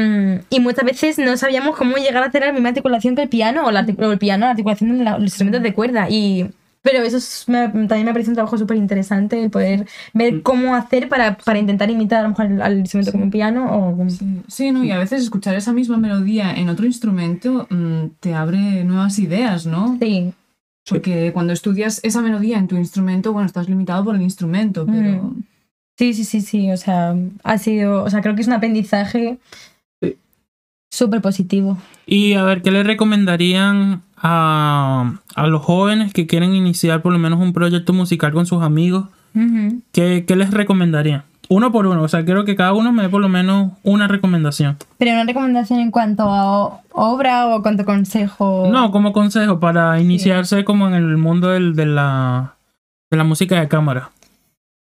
y muchas veces no sabíamos cómo llegar a hacer la misma articulación que el piano, o, la o el piano, la articulación de los instrumentos de cuerda. Y. Pero eso es- me- también me parece un trabajo súper interesante, el poder ver cómo hacer para, para intentar imitar a lo mejor al, al instrumento como un piano o como- Sí, sí, ¿no? Y a veces escuchar esa misma melodía en otro instrumento mm, te abre nuevas ideas, ¿no? Sí, Porque cuando estudias esa melodía en tu instrumento, bueno, estás limitado por el instrumento, pero... Mm. Sí, sí, sí, sí. O sea, ha sido. O sea, creo que es un aprendizaje Sí. súper positivo. Y a ver, ¿qué le recomendarían a, a los jóvenes que quieren iniciar por lo menos un proyecto musical con sus amigos? ¿Qué, qué les recomendarían? Uno por uno, o sea, quiero que cada uno me dé por lo menos una recomendación. Pero una recomendación en cuanto a obra o cuanto consejo. No, como consejo para iniciarse como en el mundo del- de, la, de la música de cámara.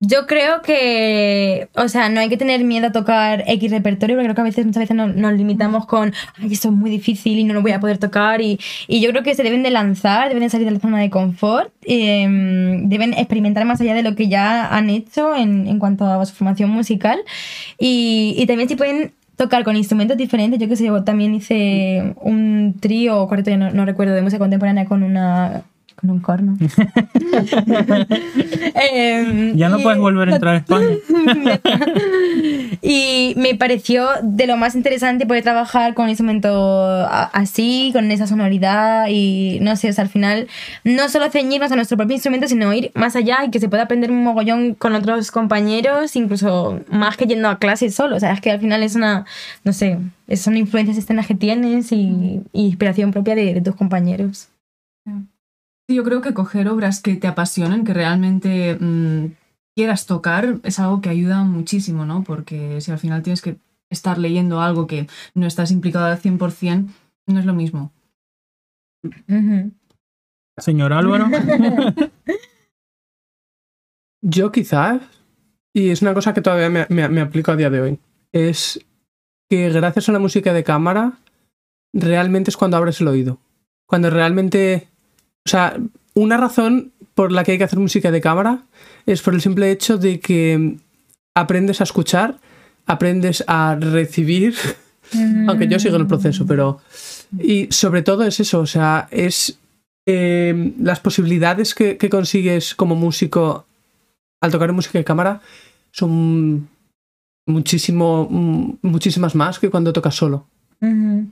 Yo creo que, o sea, no hay que tener miedo a tocar X repertorio, porque creo que a veces, muchas veces nos, limitamos con, ay, esto es muy difícil y no lo voy a poder tocar. Y, y yo creo que se deben de lanzar, deben de salir de la zona de confort, em, deben experimentar más allá de lo que ya han hecho en, cuanto a su formación musical. Y, y también si pueden tocar con instrumentos diferentes, yo que sé, yo también hice un trío o cuarteto, ya no, no recuerdo, de música contemporánea con una... Con un corno. Em, Ya no y- puedes volver a entrar a España. y me pareció de lo más interesante poder trabajar con un instrumento así, con esa sonoridad y no sé, o sea, al final no solo ceñirnos a nuestro propio instrumento, sino ir más allá y que se pueda aprender un mogollón con otros compañeros, incluso más que yendo a clases solo. O sea, es que al final es una, no sé, son influencias externas que tienes y, y inspiración propia de, de tus compañeros. Yo creo que coger obras que te apasionen, que realmente mm, quieras tocar, es algo que ayuda muchísimo, ¿no? Porque si al final tienes que estar leyendo algo que no estás implicado al 100%, no es lo mismo. Señor Álvaro. Yo quizás, y es una cosa que todavía me, me- me aplico a día de hoy, es que gracias a la música de cámara, realmente es cuando abres el oído. Cuando realmente... O sea, una razón por la que hay que hacer música de cámara es por el simple hecho de que aprendes a escuchar, aprendes a recibir, aunque yo sigo en el proceso, pero... Y sobre todo es eso, o sea, es eh, las posibilidades que, que consigues como músico al tocar música de cámara son muchísimo, mm, muchísimas más que cuando tocas solo. Ujú.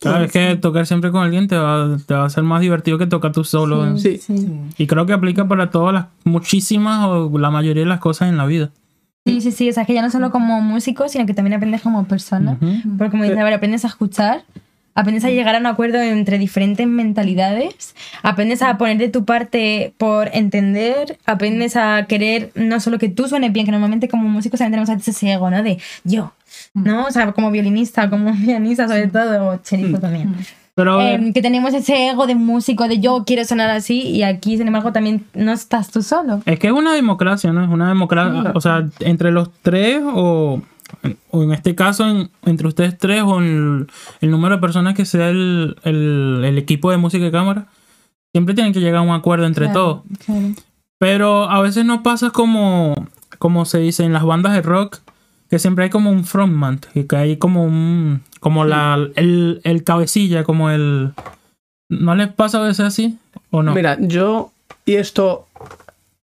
Claro, es que tocar siempre con alguien te va, te va a ser más divertido que tocar tú solo. Sí. Y creo que aplica para todas las, muchísimas o la mayoría de las cosas en la vida. Sí, sí, sí, o sea, que ya no solo como músico, sino que también aprendes como persona. Porque como dice, a ver, aprendes a escuchar, aprendes a llegar a un acuerdo entre diferentes mentalidades, aprendes a poner de tu parte por entender, aprendes a querer no solo que tú suenes bien, que normalmente como músicos también tenemos a ese ego, ¿no? De yo, ¿no? O sea, como violinista, como pianista sobre todo, o cherizo también. Pero a ver, Em, que tenemos ese ego de músico, de yo quiero sonar así, y aquí, sin embargo, también no estás tú solo. es que es una democracia, ¿no? Es una democracia. O sea, entre los tres o, o en este caso en- entre ustedes tres o el, el número de personas que sea el, el- el equipo de música de cámara, siempre tienen que llegar a un acuerdo entre Claro, todos. claro. Pero a veces no pasa como, como se dice en las bandas de rock, que siempre hay como un frontman, que hay como un, como la, el, el cabecilla, como el... ¿No les pasa a veces así? ¿O no? Mira, yo, y esto,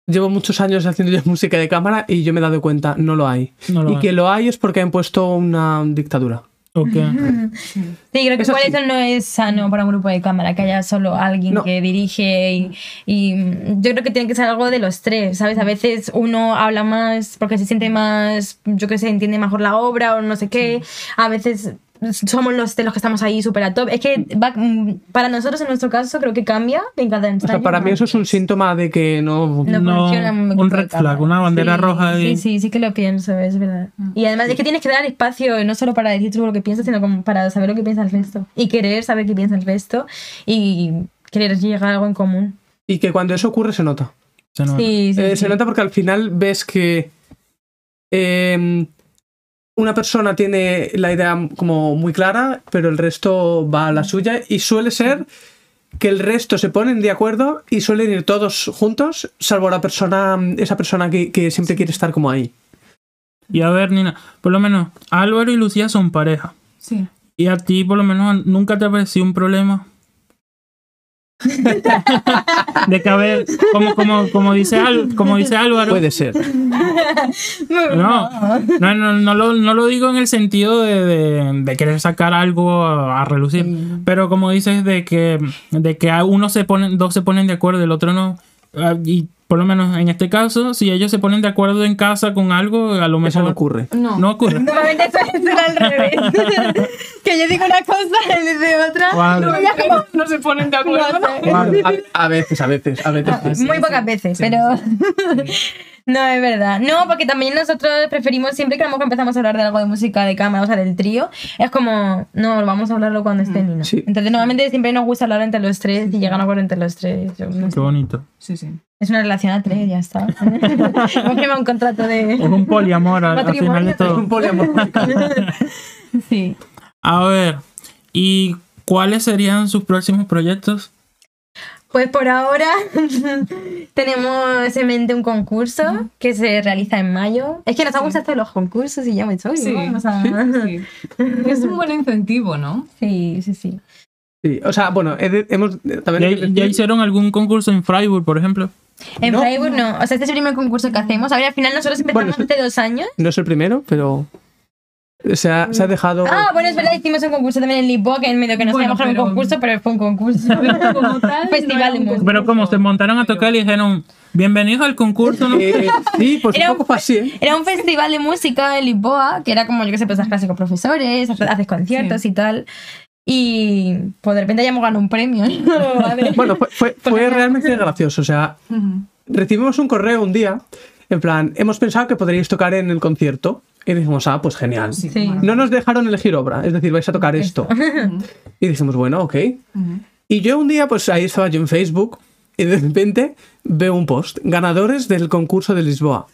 llevo muchos años haciendo yo música de cámara y yo me he dado cuenta, no lo hay. no lo y hay. que lo hay es porque han puesto una dictadura. Sí, creo que igual eso no es sano para un grupo de cámara, que haya solo alguien No. que dirige y, y yo creo que tiene que ser algo de los tres, ¿sabes? A veces uno habla más porque se siente más, yo que sé, entiende mejor la obra o no sé qué, a veces somos los de los que estamos ahí súper a top. Es que va- mm, para nosotros en nuestro caso creo que cambia en cada O sea, para mí eso es un síntoma de que no... No No, funciona un red flag, una bandera Sí, roja ahí. Sí, sí, sí que lo pienso, es verdad. Y además es que tienes que dar espacio no solo para decir tú lo que piensas, sino como para saber lo que piensa el resto. Y querer saber qué piensa el resto y querer llegar a algo en común. Y que cuando eso ocurre se nota. Se nota. Sí, sí. Eh, sí. Se nota porque al final ves que eh, una persona tiene la idea como muy clara, pero el resto va a la suya y suele ser que el resto se ponen de acuerdo y suelen ir todos juntos, salvo la persona, esa persona que, que siempre quiere estar como ahí. Y a ver, Nina, por lo menos Álvaro y Lucía son pareja. Sí. Y a ti, por lo menos, nunca te ha parecido un problema. De que, a ver, como, como, como, dice, Al- como dice Álvaro. Puede ser. No, no, no, no lo, no lo digo en el sentido de, de- de querer sacar algo a, a relucir. Pero como dices, de que, de que a uno se ponen, dos se ponen de acuerdo y el otro no. Ah, Y por lo menos en este caso, si ellos se ponen de acuerdo en casa con algo, a lo Eso mejor no ocurre. No. no ocurre. Normalmente eso es al revés. que yo digo una cosa, él dice otra. Como- no se ponen de acuerdo. No. A, a veces, a veces, a veces. sí. Muy pocas veces, pero. no, es verdad. No, porque también nosotros preferimos siempre que a lo mejor empezamos a hablar de algo de música de cámara, o sea, del trío, es como, no, vamos a hablarlo cuando esté Nino. Sí. Entonces, normalmente siempre nos gusta hablar entre los tres y llegar a acuerdo entre los tres. Yo no sé. Qué bonito. Sí, sí. Es una relación a tres, ya está. Hemos firmado un contrato Es de. un poliamor al, al final de Matrimonio. Es todo. un poliamor sí. A ver, ¿y cuáles serían sus próximos proyectos? Pues por ahora tenemos en mente un concurso que se realiza en mayo. Es que nos han gustado todos los concursos y ya me estoy. Sí, Vamos a- sí. Es un buen incentivo, ¿no? sí, sí, sí. Sí, o sea, bueno, he de- hemos también ¿Ya, hicieron algún concurso en Freiburg, por ejemplo? En No. Freiburg no. O sea, este es el primer concurso que hacemos. A ver, al final nosotros empezamos Bueno, hace dos años. no es el primero, pero se ha, se ha dejado. Ah, bueno, es verdad, hicimos un concurso también en Lisboa, que en medio que no Bueno, sabíamos era un pero- concurso, pero fue un concurso. Como tal, Un festival no de un música. Pero como se montaron a tocar y dijeron, bienvenidos al concurso, ¿no? Eh, sí, pues Era un poco así, ¿eh? Era un festival de música en Lisboa, que era como, yo que sé, pues clases con profesores, haces conciertos y tal. Y pues de repente ya hemos ganado un premio. Vale. Bueno, fue, fue, fue Porque- realmente gracioso. O sea, recibimos un correo un día, en plan, hemos pensado que podríais tocar en el concierto. Y dijimos, ah, pues genial. Sí. Sí. No nos dejaron elegir obra, es decir, vais a tocar esto. Y dijimos, bueno, ok. Y yo un día, pues ahí estaba yo en Facebook y de repente veo un post, ganadores del concurso de Lisboa.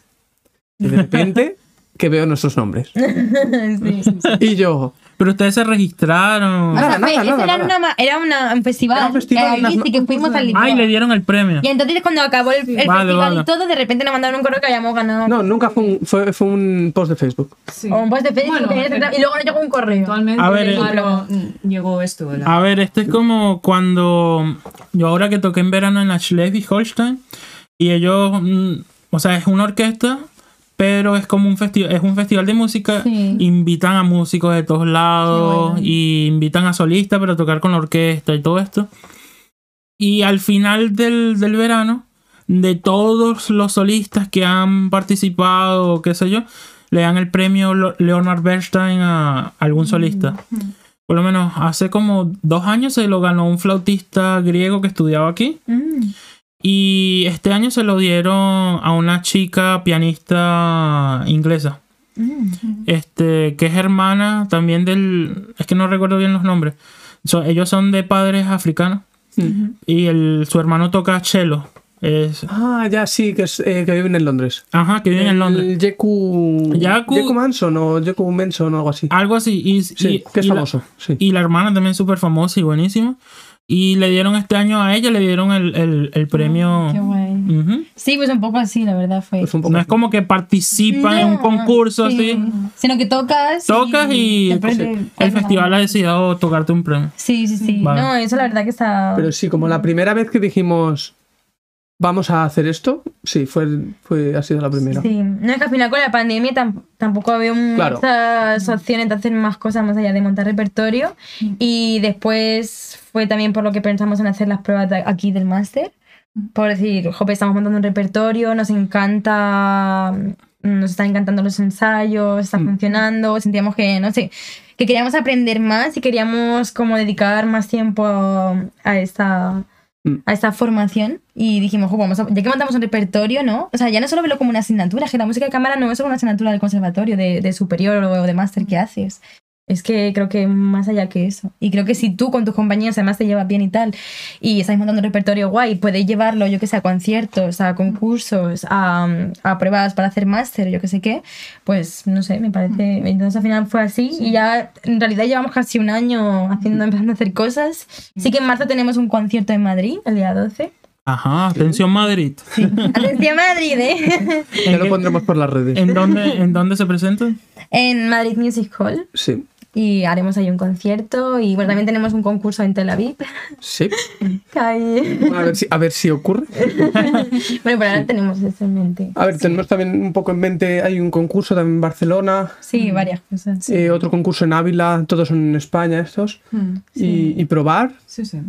Y de repente que veo nuestros nombres. Sí. Y yo, Pero ustedes se registraron. O sea, Nada, fue- nada, era, nada. una era una- un festival. Era un festival, eh, unas- sí, que fuimos al. Ay, le dieron el premio. Y entonces cuando acabó el, el Vale, festival vale. y todo, de repente nos mandaron un correo que habíamos ganado. no, nunca fue un, fue, fue un post de Facebook. Sí. O un post de Facebook Bueno, que era- y luego nos llegó un correo. Actualmente A ver, claro, mm, llegó esto. la- A ver, este es como cuando yo ahora que toqué en verano en la Schleswig-Holstein y ellos, mm, o sea, es una orquesta, pero es como un festival, es un festival de música, Sí. invitan a músicos de todos lados bueno. y invitan a solistas para tocar con la orquesta y todo esto. Y al final del, del verano, de todos los solistas que han participado, qué sé yo, le dan el premio Leonard Bernstein a algún solista. Por lo menos hace como dos años se lo ganó un flautista griego que estudiaba aquí. Mm. Y este año se lo dieron a una chica pianista inglesa. Mm. Este, que es hermana también del. Es que no recuerdo bien los nombres. So- ellos son de padres africanos. Y el, su hermano toca cello. Es, Ah, ya sí, que, es, eh, que viven en Londres. ajá, que viven en Londres. El Jeku... Jeku- Jeku Manson o Jeku Manson o algo así. Algo así. Y, sí, y- que es y la- famoso. sí. Y la hermana también súper famosa y buenísima. Y le dieron este año a ella, le dieron el, el, el premio. Qué guay. Sí, pues un poco así, la verdad fue. Pues un poco No es como que participan en un concurso sí. así. Sino que tocas. Tocas y de- el festival ha decidido tocarte un premio. Sí, sí, sí. Vale. No, eso la verdad que está. Pero sí, como la primera vez que dijimos vamos a hacer esto, sí, fue, fue ha sido la primera. Sí, no es que al final con la pandemia tam- tampoco había Claro. muchas opciones de hacer más cosas más allá de montar repertorio. Y después fue también por lo que pensamos en hacer las pruebas de- aquí del máster. Por decir, jope, estamos montando un repertorio, nos encanta, nos están encantando los ensayos, está funcionando, sentíamos que, no sé, que queríamos aprender más y queríamos como dedicar más tiempo a esta, Mm. A esta formación y dijimos, "Jo, vamos a- ya que montamos un repertorio, ¿no? O sea, ya no solo verlo como una asignatura, que la música de cámara no es solo una asignatura del conservatorio, de, de superior o de máster que haces. Es que creo que más allá que eso. Y creo que si tú con tus compañeros además te llevas bien y tal, y estáis montando un repertorio guay, puedes llevarlo, yo que sé, a conciertos, a concursos, a, a pruebas para hacer máster, yo que sé qué, pues no sé, me parece. Entonces al final fue así y ya en realidad llevamos casi un año haciendo, empezando a hacer cosas. Sí que en marzo tenemos un concierto en Madrid, el día 12. Ajá, atención Madrid. Atención Madrid, ¿eh? Ya lo pondremos por las redes. ¿En dónde, ¿En dónde se presenta? en Madrid Music Hall. Sí, Y haremos ahí un concierto. Y bueno, también tenemos un concurso en Tel Aviv. sí. hay- A ver si, a ver si ocurre. Bueno, pero ahora tenemos eso en mente. A ver, tenemos también un poco en mente, hay un concurso también en Barcelona, Sí, varias cosas. eh, otro concurso en Ávila, todos son en España estos, Mm, y, y probar Sí, sí.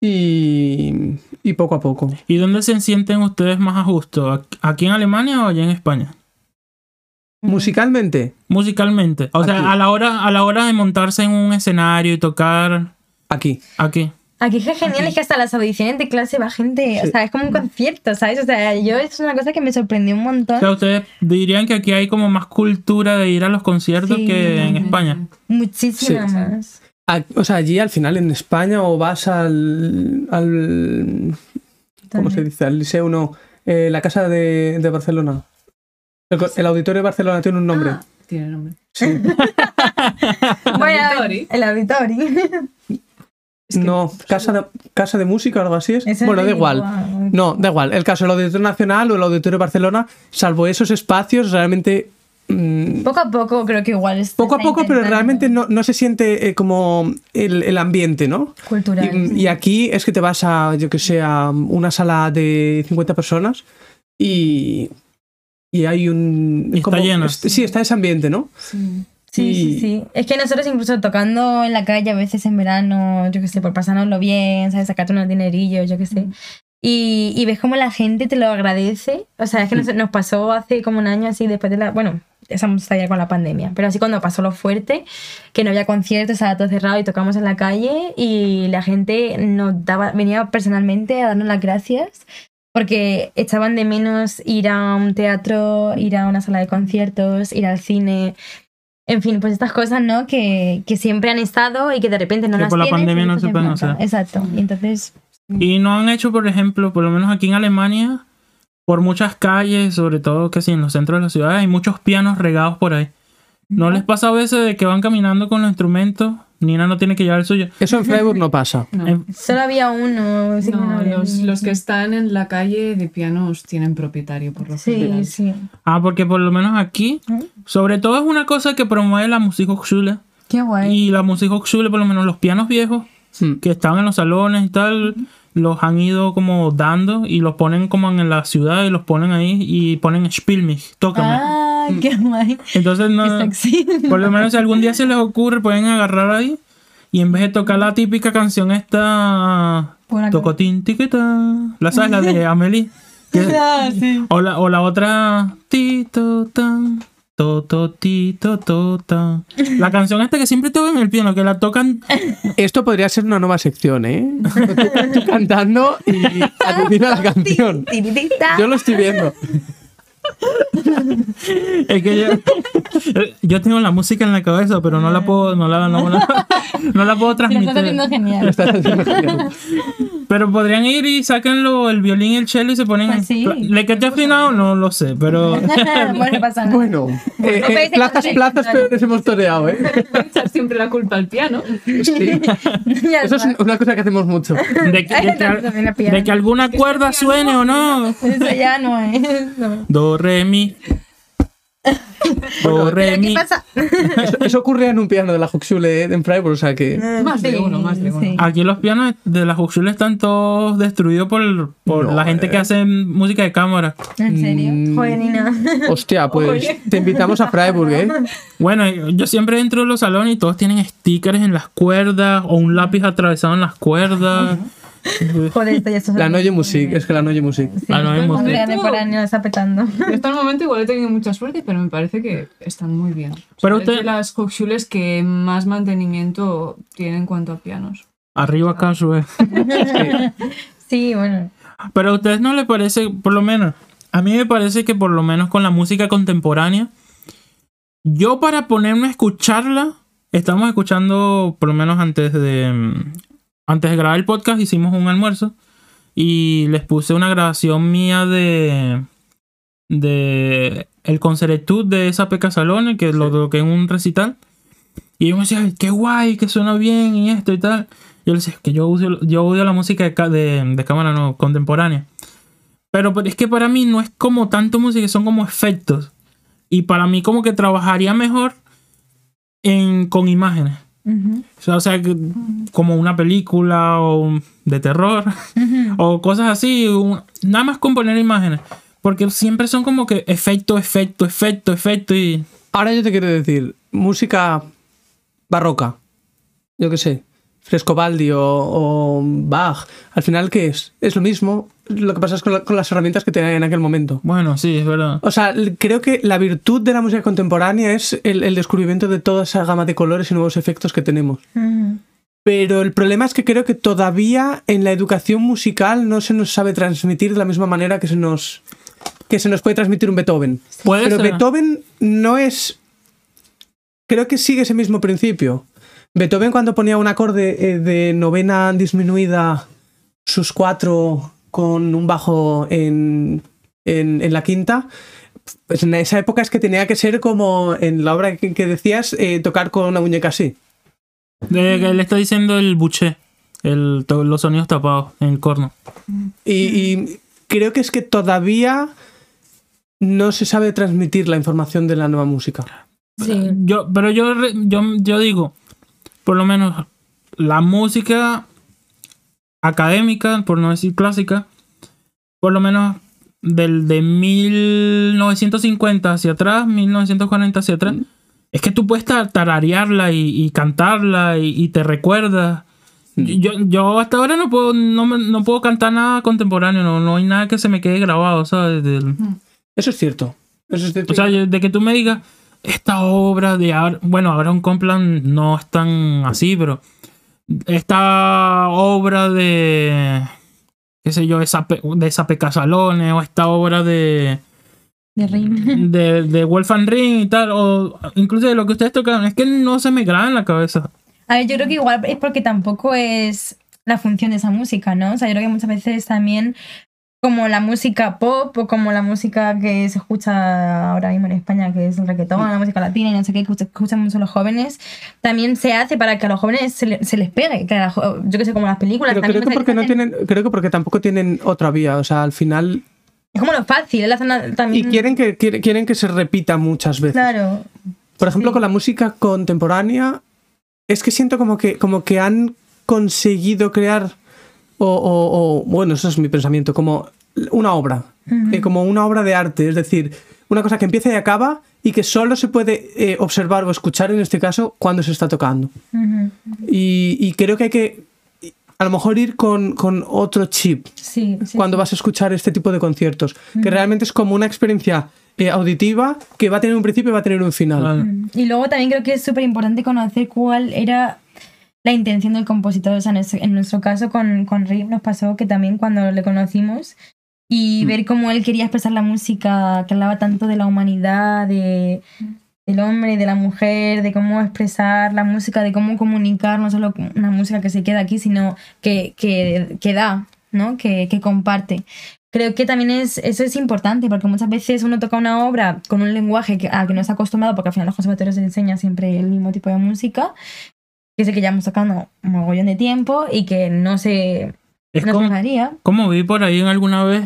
y, y poco a poco. ¿Y dónde se sienten ustedes más a gusto? ¿Aquí- ¿Aquí en Alemania o allá en España? Musicalmente, Musicalmente. O sea, Aquí. a la hora, a la hora de montarse en un escenario y tocar aquí. aquí. Aquí es genial, es que hasta las audiciones de clase va gente, o sea, es como un concierto, ¿sabes? O sea, yo es una cosa que me sorprendió un montón. O sea, ustedes dirían que aquí hay como más cultura de ir a los conciertos Sí, que en. España. Muchísima Sí. más. A- o sea, allí al final en España o vas al, al ¿cómo se dice? Al liceo, no, eh, la casa de, de Barcelona. El, auditorio de Barcelona tiene un nombre. Ah, tiene nombre. Sí. Bueno, el auditorio. Es que- no, casa de, casa de música o algo así es. Bueno, da igual. igual. No, da igual. El caso del Auditorio Nacional o el Auditorio de Barcelona, salvo esos espacios, realmente. mm, Poco a poco creo que igual es. poco a poco, pero realmente no, no se siente eh, como el, el ambiente, ¿no? Cultural. Y, y aquí es que te vas a, yo que sé, a una sala de 50 personas y, y hay un... Y está como- lleno. este- sí, está ese ambiente, ¿no? Sí. Sí, Y- sí, sí. Es que nosotros incluso tocando en la calle a veces en verano, yo qué sé, por pasárnoslo bien, ¿sabes? Sacarte unos dinerillos, yo qué sé. Y, y ves cómo la gente te lo agradece. O sea, es que nos, nos pasó hace como un año así después de la... Bueno, estamos todavía con la pandemia, pero así cuando pasó lo fuerte, que no había conciertos, estaba todo cerrado y tocamos en la calle y la gente nos daba, venía personalmente a darnos las gracias porque echaban de menos ir a un teatro, ir a una sala de conciertos, ir al cine. En fin, pues estas cosas, ¿no? Que, que siempre han estado y que de repente no Que las por la tienes pandemia no se en pueden hacer. Exacto. Y entonces, Y no han hecho, por ejemplo, por lo menos aquí en Alemania, por muchas calles, sobre todo que sí, en los centros de la ciudad, hay muchos pianos regados por ahí. ¿No les pasa a veces de que van caminando con los instrumentos? Nina no tiene que llevar el suyo. Eso en Freiburg no pasa. No. En- solo había uno. sí No, los, los que están en la calle de pianos tienen propietario por lo Sí, general. sí. Ah, porque por lo menos aquí, sobre todo es una cosa que promueve la Musikhochschule. Qué guay. Y la Musikhochschule, por lo menos los pianos viejos, Hmm. que estaban en los salones y tal, los han ido como dando y los ponen como en la ciudad y los ponen ahí y ponen Spiel mich, tócame. Ah, qué guay. Entonces no, Qué por lo menos si algún día se les ocurre, pueden agarrar ahí y en vez de tocar la típica canción esta tocotín tiquita, la sabes la de Amelie, Ah, sí. o la, o la otra tito tan to to ti, to to tan. La canción esta que siempre tocan en el piano, que la tocan Esto podría ser una nueva sección, ¿eh? Tú cantando y adivina la canción. Yo lo estoy viendo. Es que yo, yo tengo la música en la cabeza, pero no la puedo, no la, no la, no la puedo transmitir. Lo estás haciendo genial. Pero podrían ir y sáquenlo el violín y el cello y se ponen. Pues sí. ¿Le que te afinado? No lo sé, pero. bueno, no pasa nada. Bueno, eh, eh, puedes plazas, plazas, pero les hemos toreado, ¿eh? Echar siempre la culpa al piano. Sí. Eso es una cosa que hacemos mucho. De que, de que- de alguna cuerda suene o no. Eso ya no es. no. Do, re, mi. Do, re, ¿Pero mi. qué pasa? Eso, eso ocurría en un piano de la Huxule en Freiburg, o sea que... Más de uno, más de uno. sí. Aquí los pianos de la Huxley están todos destruidos por, por No, la gente que eh. hace música de cámara. ¿En serio? Mm. Joder, Nina. Hostia, pues te invitamos a Freiburg, ¿eh? Bueno, yo siempre entro en los salones y todos tienen stickers en las cuerdas o un lápiz atravesado en las cuerdas. Joder, esto ya es La Noye Music, es que la Noye Music. Ah, no, hemos- Hombre, contemporáneo está petando. Hasta el momento igual he tenido mucha suerte, pero me parece que están muy bien. O sea, Pero es de las Hochschules que más mantenimiento tienen en cuanto a pianos. Arriba acá sube. Sí, bueno. Pero a ustedes no les parece, por lo menos, a mí me parece que por lo menos con la música contemporánea, yo para ponerme a escucharla, estamos escuchando, por lo menos antes de, mm, antes de grabar el podcast, hicimos un almuerzo y les puse una grabación mía de, de el concertud de esa Peca Salone, que lo toqué en un recital. Y yo me decía, "Ay, qué guay, que suena bien y esto y tal. Yo le decía, es que yo odio, yo odio la música de, ca- de, de cámara no, contemporánea. Pero, pero es que para mí no es como tanto música, son como efectos. Y para mí como que trabajaría mejor en, con imágenes. O sea, o sea, que- como una película o de terror o cosas así. un- nada más con poner imágenes. Porque siempre son como que efecto, efecto, efecto, efecto y... Ahora yo te quiero decir, música barroca, yo qué sé, Frescobaldi o, o Bach, al final, ¿qué es? Es lo mismo, lo que pasa es con, la- con las herramientas que tenían en aquel momento. Bueno, sí, es verdad. O sea, creo que la virtud de la música contemporánea es el, el descubrimiento de toda esa gama de colores y nuevos efectos que tenemos. Pero el problema es que creo que todavía en la educación musical no se nos sabe transmitir de la misma manera que se nos, que se nos puede transmitir un Beethoven. Puede Pero ser. Beethoven no es. Creo que sigue ese mismo principio. Beethoven, cuando ponía un acorde eh, de novena disminuida, sus cuatro con un bajo en, en, en la quinta, pues en esa época es que tenía que ser como en la obra que, que decías, eh, tocar con una muñeca así. De que le está diciendo el buché, el, los sonidos tapados en el corno. Y, y creo que es que todavía no se sabe transmitir la información de la nueva música. Sí. Yo, pero yo, yo, yo digo, por lo menos la música académica, por no decir clásica, por lo menos del de 1950 hacia atrás, 1940 hacia atrás, es que tú puedes tar- tararearla y, y cantarla y, y te recuerdas. Yo, yo hasta ahora no puedo, no, no puedo cantar nada contemporáneo, no, no hay nada que se me quede grabado, ¿sabes? Del- Eso es cierto. Eso es cierto. o sea, de que tú me digas, esta obra de Ar- bueno, Aaron Copland no es tan así, pero esta obra de, qué sé yo, de Sape Casalones o esta obra de, De rim. de, de Wolfgang Ring y tal, o incluso de lo que ustedes tocan, es que no se me graba en la cabeza. A ver, yo creo que igual es porque tampoco es la función de esa música, ¿no? O sea, yo creo que muchas veces también como la música pop o como la música que se escucha ahora mismo en España, que es el reggaetón, la música latina y no sé qué, que escuch- escuchan mucho los jóvenes, también se hace para que a los jóvenes se, le- se les pegue. Que la yo que sé, como las películas. Pero creo que porque no hacen- tienen, creo que porque tampoco tienen otra vía. O sea, al final. Es como lo fácil, es la zona Y también. quieren que, quieren, quieren que se repita muchas veces. Claro. Por ejemplo, sí. con la música contemporánea, es que siento como que, como que han conseguido crear. O, o- o- bueno, eso es mi pensamiento, como una obra. eh, como una obra de arte. Es decir, una cosa que empieza y acaba y que solo se puede eh, observar o escuchar en este caso cuando se está tocando. Y, y creo que hay que a lo mejor ir con, con otro chip Sí, sí. cuando vas a escuchar este tipo de conciertos, que realmente es como una experiencia eh, auditiva que va a tener un principio y va a tener un final. Y luego también creo que es súper importante conocer cuál era la intención del compositor. O sea, en, ese- en nuestro caso con, con Rip nos pasó que también cuando le conocimos y ver cómo él quería expresar la música, que hablaba tanto de la humanidad, de, del hombre de la mujer, de cómo expresar la música, de cómo comunicar, no solo una música que se queda aquí, sino que, que, que da, ¿no? Que, que comparte. Creo que también es, eso es importante, porque muchas veces uno toca una obra con un lenguaje que, al que no está acostumbrado, porque al final los conservatorios se enseña siempre el mismo tipo de música, que es el que llevamos tocando un mogollón de tiempo y que no se, Es no como, vi por ahí en alguna vez.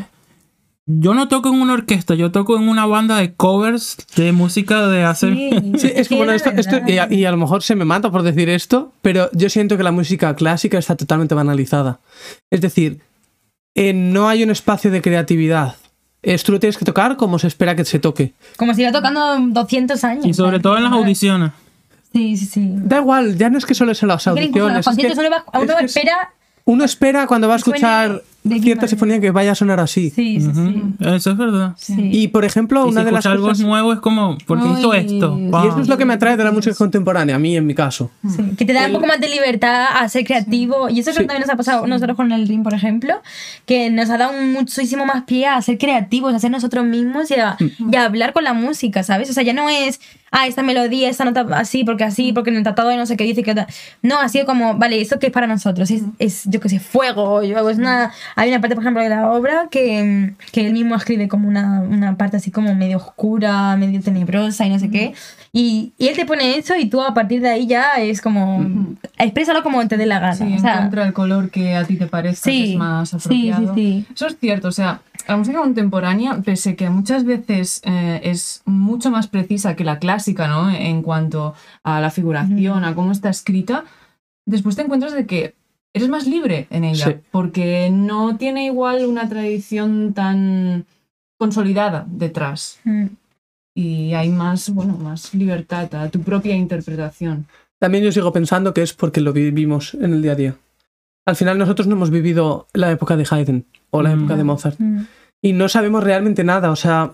Yo no toco en una orquesta, yo toco en una banda de covers de música de hace. Sí, Sí, es como que bueno, era esto, esto- y, a, y a lo mejor se me mata por decir esto, pero yo siento que la música clásica está totalmente banalizada. Es decir, eh, no hay un espacio de creatividad. Es, tú lo tienes que tocar como se espera que se toque. Como si iba tocando 200 años. Y sobre todo en las audiciones. Sí, sí, sí. Da igual, ya no es que solo es en las Es que incluso en los audiciones. es que- uno, va- uno es que es- espera. Uno espera cuando va a escuchar de cierta sinfonía que vaya a sonar así. Sí, sí, sí. Ujú, Eso es verdad. sí. Y por ejemplo, Y una si de las algo cosas. nuevo es como, ¿por qué hizo esto? y eso es lo que me atrae de la música contemporánea, a mí en mi caso. Sí, que te da un poco más de libertad a ser creativo. Y eso es lo que también nos ha pasado nosotros con el ring, por ejemplo, que nos ha dado muchísimo más pie a ser creativos, a ser nosotros mismos y a, y a hablar con la música, ¿sabes? O sea, ya no es, ah, esta melodía, esta nota así, porque así, porque en el tratado de no sé qué dice que... tal. No, ha sido como, vale, esto que es para nosotros, es, es yo qué sé, fuego. Yo, es una, hay una parte, por ejemplo, de la obra que, que él mismo escribe como una, una parte así como medio oscura, medio tenebrosa y no sé qué. Y, y él te pone eso y tú a partir de ahí ya es como... Exprésalo como te dé la gana. Sí, o sea, encuentra el color que a ti te parezca que Sí, es más apropiado. sí, sí. Eso es cierto, o sea, la música contemporánea, pese que muchas veces eh, es mucho más precisa que la clásica, ¿no? En cuanto a la figuración, a cómo está escrita, después te encuentras de que eres más libre en ella, Sí. porque no tiene igual una tradición tan consolidada detrás. Mm. Y hay más, bueno, más libertad a tu propia interpretación. También yo sigo pensando que es porque lo vivimos en el día a día. Al final nosotros no hemos vivido la época de Haydn o la Mm. época de Mozart Mm. y no sabemos realmente nada. O sea,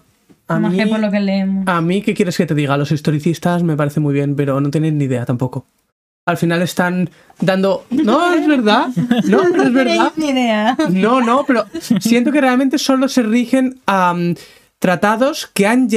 a Más mí, que por lo que leemos. a mí, ¿qué quieres que te diga? Los historicistas me parece muy bien, pero no tienen ni idea tampoco. Al final están dando... No, es verdad. No, pero es verdad. No, no, pero siento que realmente solo se rigen a mm, tratados que han,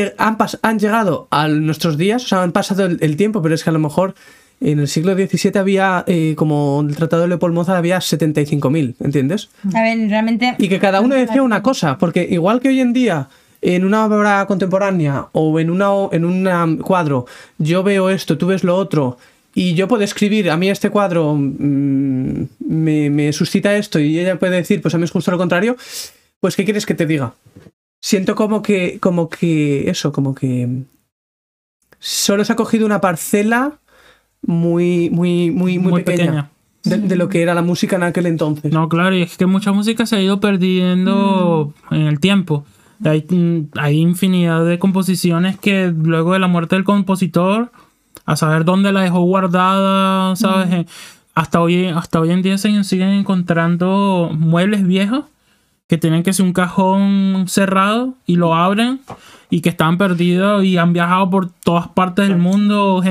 han, llegado a nuestros días, o sea, han pasado el, el tiempo, pero es que a lo mejor en el siglo XVII había, eh, como el tratado de Leopold Mozart, había 75.000, ¿entiendes? A ver, realmente... Y que cada uno decía una cosa, porque igual que hoy en día en una obra contemporánea o en, una, o- en un cuadro yo veo esto, tú ves lo otro, y yo puedo escribir, a mí este cuadro mm, me, me suscita esto, y ella puede decir, pues a mí es justo lo contrario, pues ¿qué quieres que te diga? Siento como que, como que, eso, como que solo se ha cogido una parcela muy, muy, muy, muy, Muy pequeña, pequeña. De, de lo que era la música en aquel entonces. No, claro, y es que mucha música se ha ido perdiendo en el tiempo. Hay, mm, hay infinidad de composiciones que luego de la muerte del compositor, a saber dónde la dejó guardada, ¿sabes? Eh, Hasta, hoy, hasta hoy en día se siguen encontrando muebles viejos que tienen que ser un cajón cerrado y lo abren y que están perdidos y han viajado por todas partes del mundo,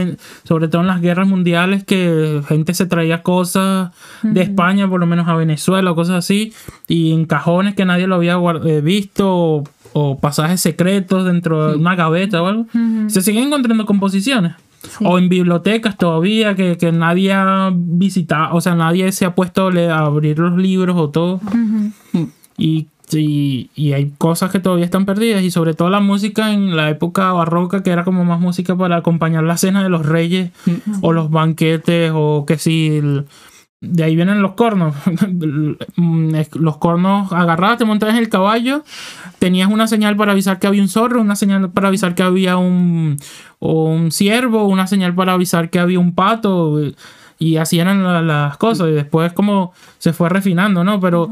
sobre todo en las guerras mundiales, que gente se traía cosas de España, por lo menos a Venezuela, o cosas así, y en cajones que nadie lo había eh, visto, o, o pasajes secretos dentro de una gaveta o algo. Se siguen encontrando composiciones. O en bibliotecas todavía que, que nadie ha visitado, o sea, nadie se ha puesto a abrir los libros o todo. Y, y, y hay cosas que todavía están perdidas. Y sobre todo la música en la época barroca, que era como más música para acompañar la cena de los reyes o los banquetes o que si... el- de ahí vienen los cornos. Los cornos agarrabas, te montabas en el caballo, tenías una señal para avisar que había un zorro, una señal para avisar que había un, un ciervo, una señal para avisar que había un pato. Y así eran la- las cosas. Y después como se fue refinando, ¿no? Pero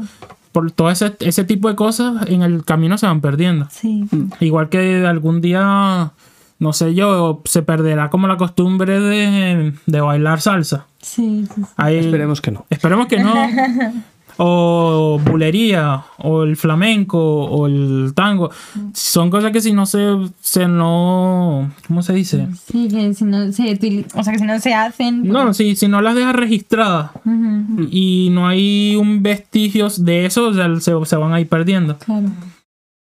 por todo ese, ese tipo de cosas en el camino se van perdiendo. Sí. Igual que algún día, no sé yo, se perderá como la costumbre de, de bailar salsa. Sí, sí, sí. Ahí- Esperemos que no. Esperemos que no. O bulería, o el flamenco, o el tango. Son cosas que si no se, se no... ¿Cómo se dice? Sí, que si no se, o sea, que si no se hacen... No, si, si no las dejas registradas y no hay un vestigio de eso, o sea, se, se van a ir perdiendo. claro.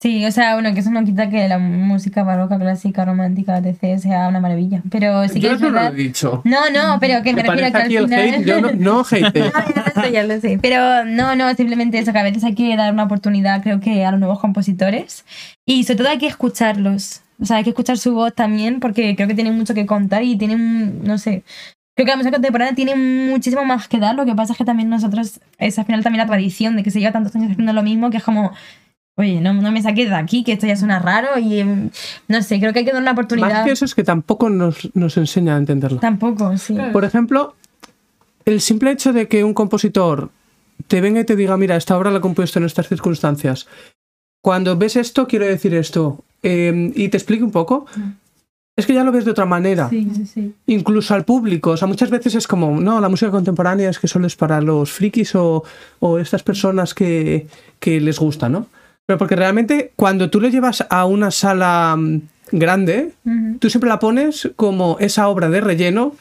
Sí, o sea, bueno, que eso no quita que la música barroca, clásica, romántica, etc. sea una maravilla. Pero sí que Yo no lo verdad. he dicho. No, no, pero que me refiero parece que al final... hate. Yo no, no hate. Ah, ya lo sé, ya lo sé. Pero no, no, simplemente eso, que a veces hay que dar una oportunidad, creo que a los nuevos compositores. Y sobre todo hay que escucharlos. O sea, hay que escuchar su voz también, porque creo que tienen mucho que contar y tienen, no sé. Creo que la música contemporánea tiene muchísimo más que dar. Lo que pasa es que también nosotros, es al final también la tradición de que se lleva tantos años haciendo lo mismo, que es como. Oye, no, no me saques de aquí, que esto ya suena raro y em, no sé, creo que hay que dar una Más oportunidad. que eso es que tampoco nos, nos enseña a entenderlo. Tampoco, sí. Claro. Por ejemplo, el simple hecho de que un compositor te venga y te diga, mira, esta obra la he compuesto en estas circunstancias. Cuando ves esto, quiero decir esto. eh, y te explique un poco. Es que ya lo ves de otra manera. Sí, sí, sí. Incluso al público. O sea, muchas veces es como, no, la música contemporánea es que solo es para los frikis o, o estas personas que, que les gusta, ¿no? Pero porque realmente cuando tú lo llevas a una sala mm, grande, tú siempre la pones como esa obra de relleno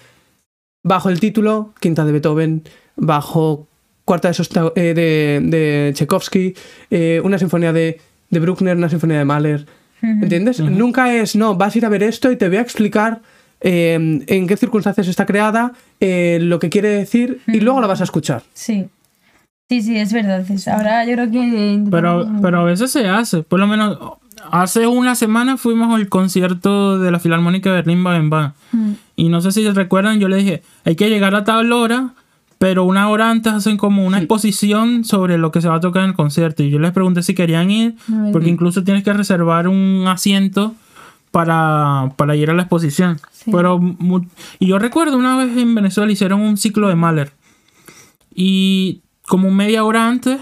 bajo el título Quinta de Beethoven, bajo Cuarta de, Sosta- eh, de, de Tchaikovsky, eh, una sinfonía de, de Bruckner, una sinfonía de Mahler. ¿Entiendes? Nunca es, no, vas a ir a ver esto y te voy a explicar eh, en qué circunstancias está creada, eh, lo que quiere decir, y luego la vas a escuchar. Sí. Sí, sí, es verdad. es- Ahora yo creo que. Pero, pero a veces se hace. Por lo menos hace una semana fuimos al concierto de la Filarmónica de Berlín Baden Mm. Y no sé si recuerdan, yo le dije, hay que llegar a tal hora, pero una hora antes hacen como una exposición sobre lo que se va a tocar en el concierto. Y yo les pregunté si querían ir, Ay. porque incluso tienes que reservar un asiento para, para ir a la exposición. Sí. Pero, y yo recuerdo una vez en Venezuela hicieron un ciclo de Mahler. Y como media hora antes,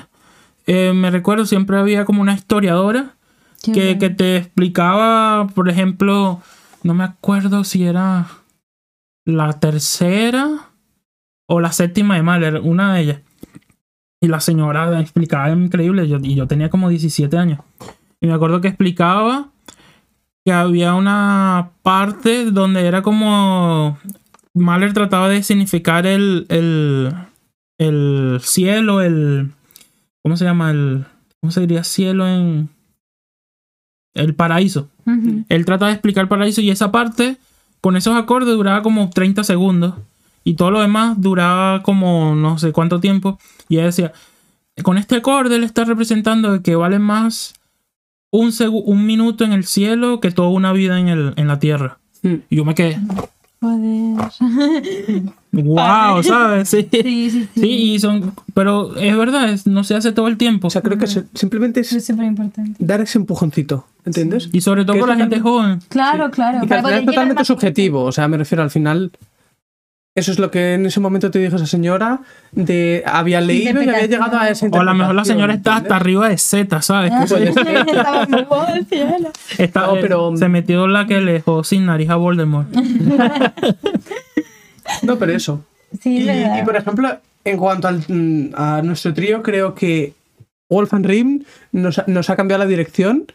eh, me recuerdo, siempre había como una historiadora Qué que, que te explicaba, por ejemplo, no me acuerdo si era la tercera o la séptima de Mahler, una de ellas. Y la señora explicaba increíble, yo, y yo tenía como 17 años. Y me acuerdo que explicaba que había una parte donde era como Mahler trataba de significar el, el, el cielo, el... ¿Cómo se llama? El, ¿Cómo se diría cielo en... El paraíso. Él trata de explicar el paraíso y esa parte, con esos acordes, duraba como 30 segundos. Y todo lo demás duraba como no sé cuánto tiempo. Y ella decía, con este acorde él está representando que vale más un, un minuto en el cielo que toda una vida en, el, en la tierra. Y yo me quedé, Joder. wow, ¿sabes? Sí. Sí, sí, sí. Sí, y son, pero es verdad, es- no se hace todo el tiempo. O sea, creo que se- simplemente es dar ese empujoncito, ¿entiendes? Y sobre todo por la gente también- joven. Claro, claro. Y que al final es totalmente subjetivo. O sea, me refiero al final. Eso es lo que en ese momento te dijo esa señora. De había leído y había llegado a esa O a lo mejor la señora está hasta arriba de Z, ¿sabes? Ah. Está- No, pero- Se metió la que le dejó sin nariz a Voldemort. No, pero eso. Sí, Y, y, por ejemplo, en cuanto al, mm, a nuestro trío, creo que Wolf Rim nos, ha- nos ha cambiado la dirección.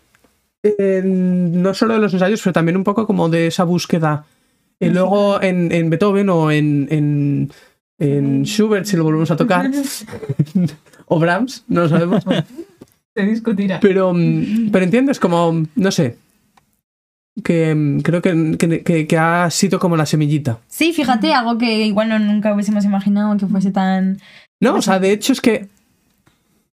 eh, no solo de los ensayos, pero también un poco como de esa búsqueda. Y luego en, en Beethoven o en, en, en Schubert, si lo volvemos a tocar, o Brahms, no lo sabemos. Se discutirá. Pero, mm, pero entiendes, como, no sé, que mm, creo que, que- que- que ha sido como la semillita. Sí, fíjate, algo que igual no, nunca hubiésemos imaginado que fuese tan. No, o sea, de hecho es que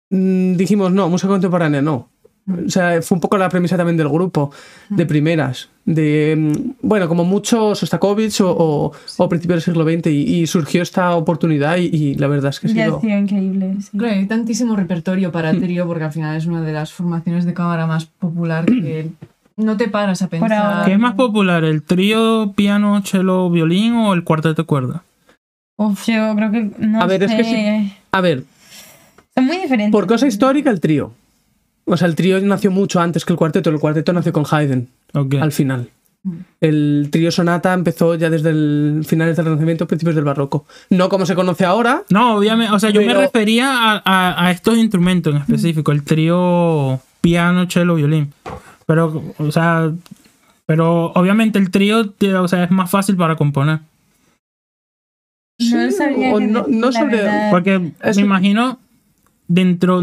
mm, dijimos, no, música contemporánea no. O sea, fue un poco la premisa también del grupo, de primeras, de, mm, bueno, como mucho Sostakovich o, o, o principios del siglo XX y, y surgió esta oportunidad y, y la verdad es que ha Ya sido... ha sido increíble. sí. Claro, hay tantísimo repertorio para trío porque al final es una de las formaciones de cámara más popular que no te paras a pensar. ¿Qué es más popular, el trío, piano, cello, violín o el cuarteto de cuerda? Uf, yo creo que. No A ver, es sé. que sí. A ver, Son muy diferentes. por cosa histórica el trío. O sea, el trío nació mucho antes que el cuarteto, el cuarteto nació con Haydn. Ok. al final. El trío sonata empezó ya desde el finales del Renacimiento, principios del Barroco. No como se conoce ahora, No, obviamente, o sea, yo me refería a, a- a estos instrumentos en específico, el trío, piano, cello, violín. Pero, o sea, pero obviamente el trío, o sea, es más fácil para componer. No o qué no- no verdad. Porque Eso- me imagino dentro,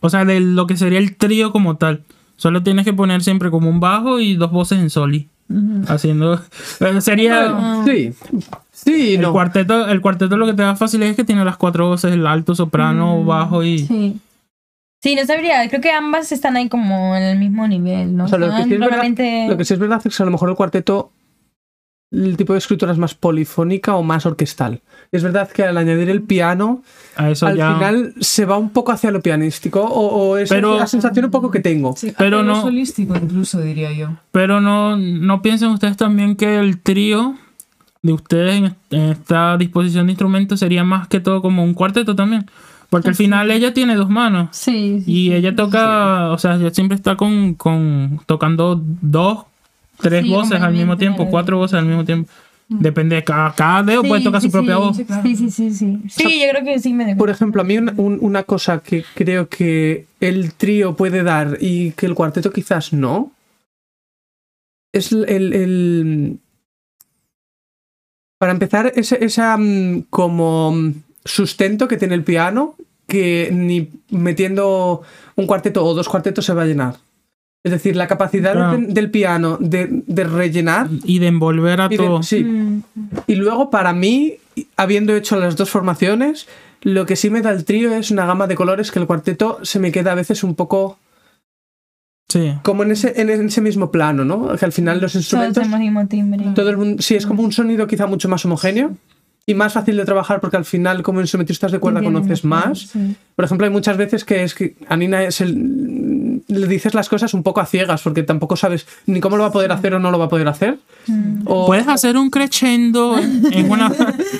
o sea, de lo que sería el trío como tal. Solo tienes que poner siempre como un bajo y dos voces en soli. Haciendo. eh, Sería. Sí. Sí, El no. cuarteto, el cuarteto lo que te da fácil es que tiene las cuatro voces, el alto, soprano, bajo y. Sí. Sí, no sabría. Creo que ambas están ahí como en el mismo nivel, ¿no? O sea, lo que, sí es verdad, lo que sí es verdad es que a lo mejor el cuarteto, el tipo de escritura es más polifónica o más orquestal. Es verdad que al añadir el piano, A eso al ya. final se va un poco hacia lo pianístico o, o es Pero- la sensación un poco que tengo. Sí, Pero no- solístico incluso, diría yo. Pero no, no piensen ustedes también que el trío de ustedes en esta disposición de instrumentos sería más que todo como un cuarteto también. Porque al final ella tiene dos manos. Sí, sí. Y ella toca, o sea, ella siempre está con, con tocando dos, tres Sí, voces al mismo tiempo, cuatro voces al mismo tiempo. Depende de cada, cada dedo, puede tocar sí, su propia sí. voz. Sí, sí, sí, sí. Sí, yo creo que sí me dejo. Por ejemplo, a mí una, un- una cosa que creo que el trío puede dar y que el cuarteto quizás no, es el... el- el- para empezar, ese, esa mm, como mm, sustento que tiene el piano, que ni metiendo un cuarteto o dos cuartetos se va a llenar. Es decir, la capacidad Claro. de- del piano de, de rellenar Y de envolver a y de- todo. sí, Mm. y luego, para mí, habiendo hecho las dos formaciones, lo que sí me da el trío es una gama de colores que el cuarteto se me queda a veces un poco Sí. como en ese, en ese mismo plano, ¿no? Que al final los Todos instrumentos, tenemos el mismo timbre. todo el mundo, sí, es como un sonido quizá mucho más homogéneo y más fácil de trabajar porque al final como instrumentistas de cuerda conoces más. sí. Por ejemplo, hay muchas veces que es que a Nina es el, le dices las cosas un poco a ciegas porque tampoco sabes ni cómo lo va a poder hacer o no lo va a poder hacer. Mm. O- Puedes hacer un crescendo en una,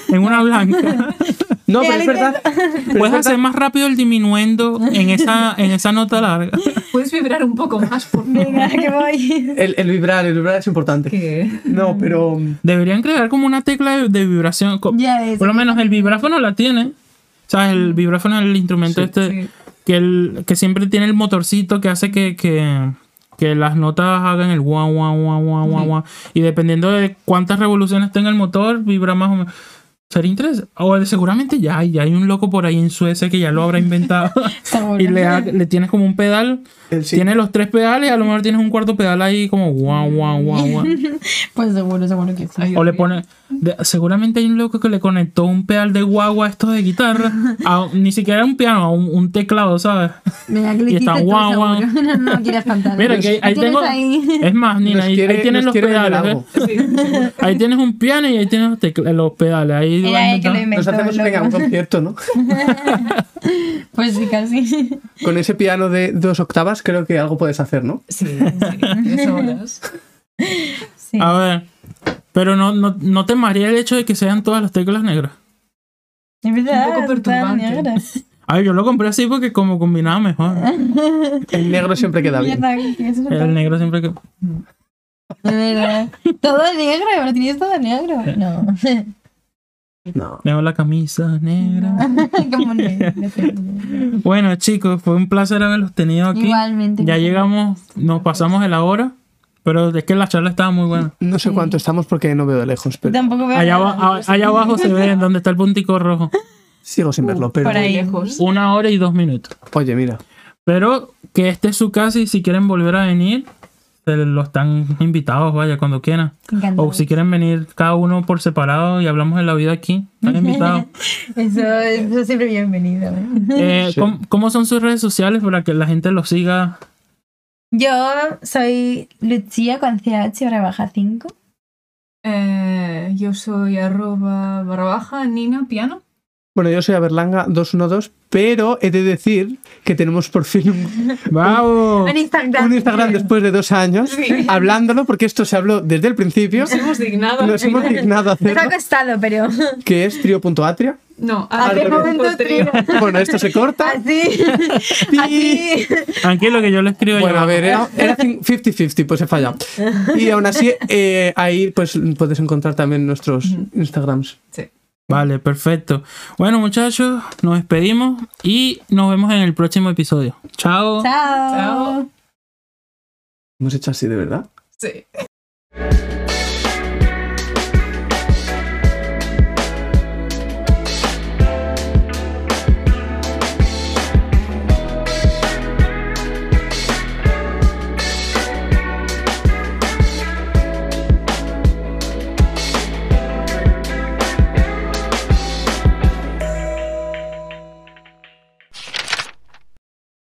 en una blanca. no, pero es verdad. pero Puedes hacer más rápido el diminuendo en esa, en esa nota larga. Puedes vibrar un poco más por Venga, que voy. El, el vibrar, el vibrar es importante. No, pero. Deberían crear como una tecla de, de vibración. Ya ves. Por lo menos el vibráfono la tiene. O sea, el vibráfono es el instrumento Sí, este sí. Que, el, que siempre tiene el motorcito que hace que, que, que las notas hagan el guau, guau, guau, guau, guau, guau. Y dependiendo de cuántas revoluciones tenga el motor, vibra más o menos. Sería interesante. O seguramente ya hay, ya hay un loco por ahí en Suecia que ya lo habrá inventado. Seguro. y le, ha- le tienes como un pedal. Sí. Tiene los tres pedales y a lo mejor tienes un cuarto pedal ahí como guau, guau, guau, guau. Pues seguro, seguro que sí. O le pone. de- seguramente hay un loco que le conectó un pedal de guagua a esto de guitarra. a- ni siquiera un piano, a un, un teclado, ¿sabes? Le Y está guau, guau. No, no quieras cantar. Mira, que ahí, ahí Tienes tengo. ahí. Es más, Nina, ahí, quiere- ahí tienes los pedales. Ahí tienes un piano y ahí tienes los, los pedales. Ahí Era va él que lo inventó. Nos hacemos loco. venga, un concierto, ¿no? Pues sí, casi. Con ese piano de dos octavas, creo que algo puedes hacer, ¿no? Sí, sí, horas. Sí. A ver. Pero no, no, no te maría el hecho de que sean todas las teclas negras. Es verdad, Un poco perturbante. negras. A ver, yo lo compré así porque como combinaba mejor. El negro siempre queda bien. El negro siempre que. De verdad. Todo negro, ¿lo tienes todo negro? No. No. Tengo la camisa negra. Bueno, chicos, fue un placer haberlos tenido aquí. Igualmente. Ya llegamos, nos pasamos de la hora, pero es que la charla estaba muy buena. No sé cuánto estamos porque no veo de lejos, pero Tampoco veo Allá, a- allá abajo se ve donde está el puntico rojo. sigo sin verlo. Pero Por ahí. lejos. Una hora y dos minutos. oye, mira, Pero que este es su casa y si quieren volver a venir, se lo están invitados, vaya, cuando quieran. O si quieren venir cada uno por separado y hablamos de la vida aquí, están invitados. Eso, eso siempre bienvenido. ¿eh? Eh, Sí. ¿cómo, cómo son sus redes sociales para que la gente los siga? Yo soy Lucía con CH barra baja 5. Eh, yo soy arroba barra baja Nina Piano. Bueno, yo soy Aberlanga 212, pero he de decir que tenemos por fin un, ¡Vamos! En Instagram. un Instagram después de dos años Sí. hablándolo, porque esto se habló desde el principio. Nos hemos dignado. Nos hemos dignado a Nos ha hacerlo, costado, pero. que es trio.atria. No, ¿A Al momento trío? Bueno, esto se corta. Así. Así. Tranquilo que yo le escribo. Bueno, yo. a ver, era era 50-50, pues he fallado. Y aún así, eh, ahí pues puedes encontrar también nuestros Instagrams. sí. Vale, perfecto. Bueno, muchachos, nos despedimos y nos vemos en el próximo episodio. Chao. Chao. Chao. Hemos hecho así de verdad. Sí.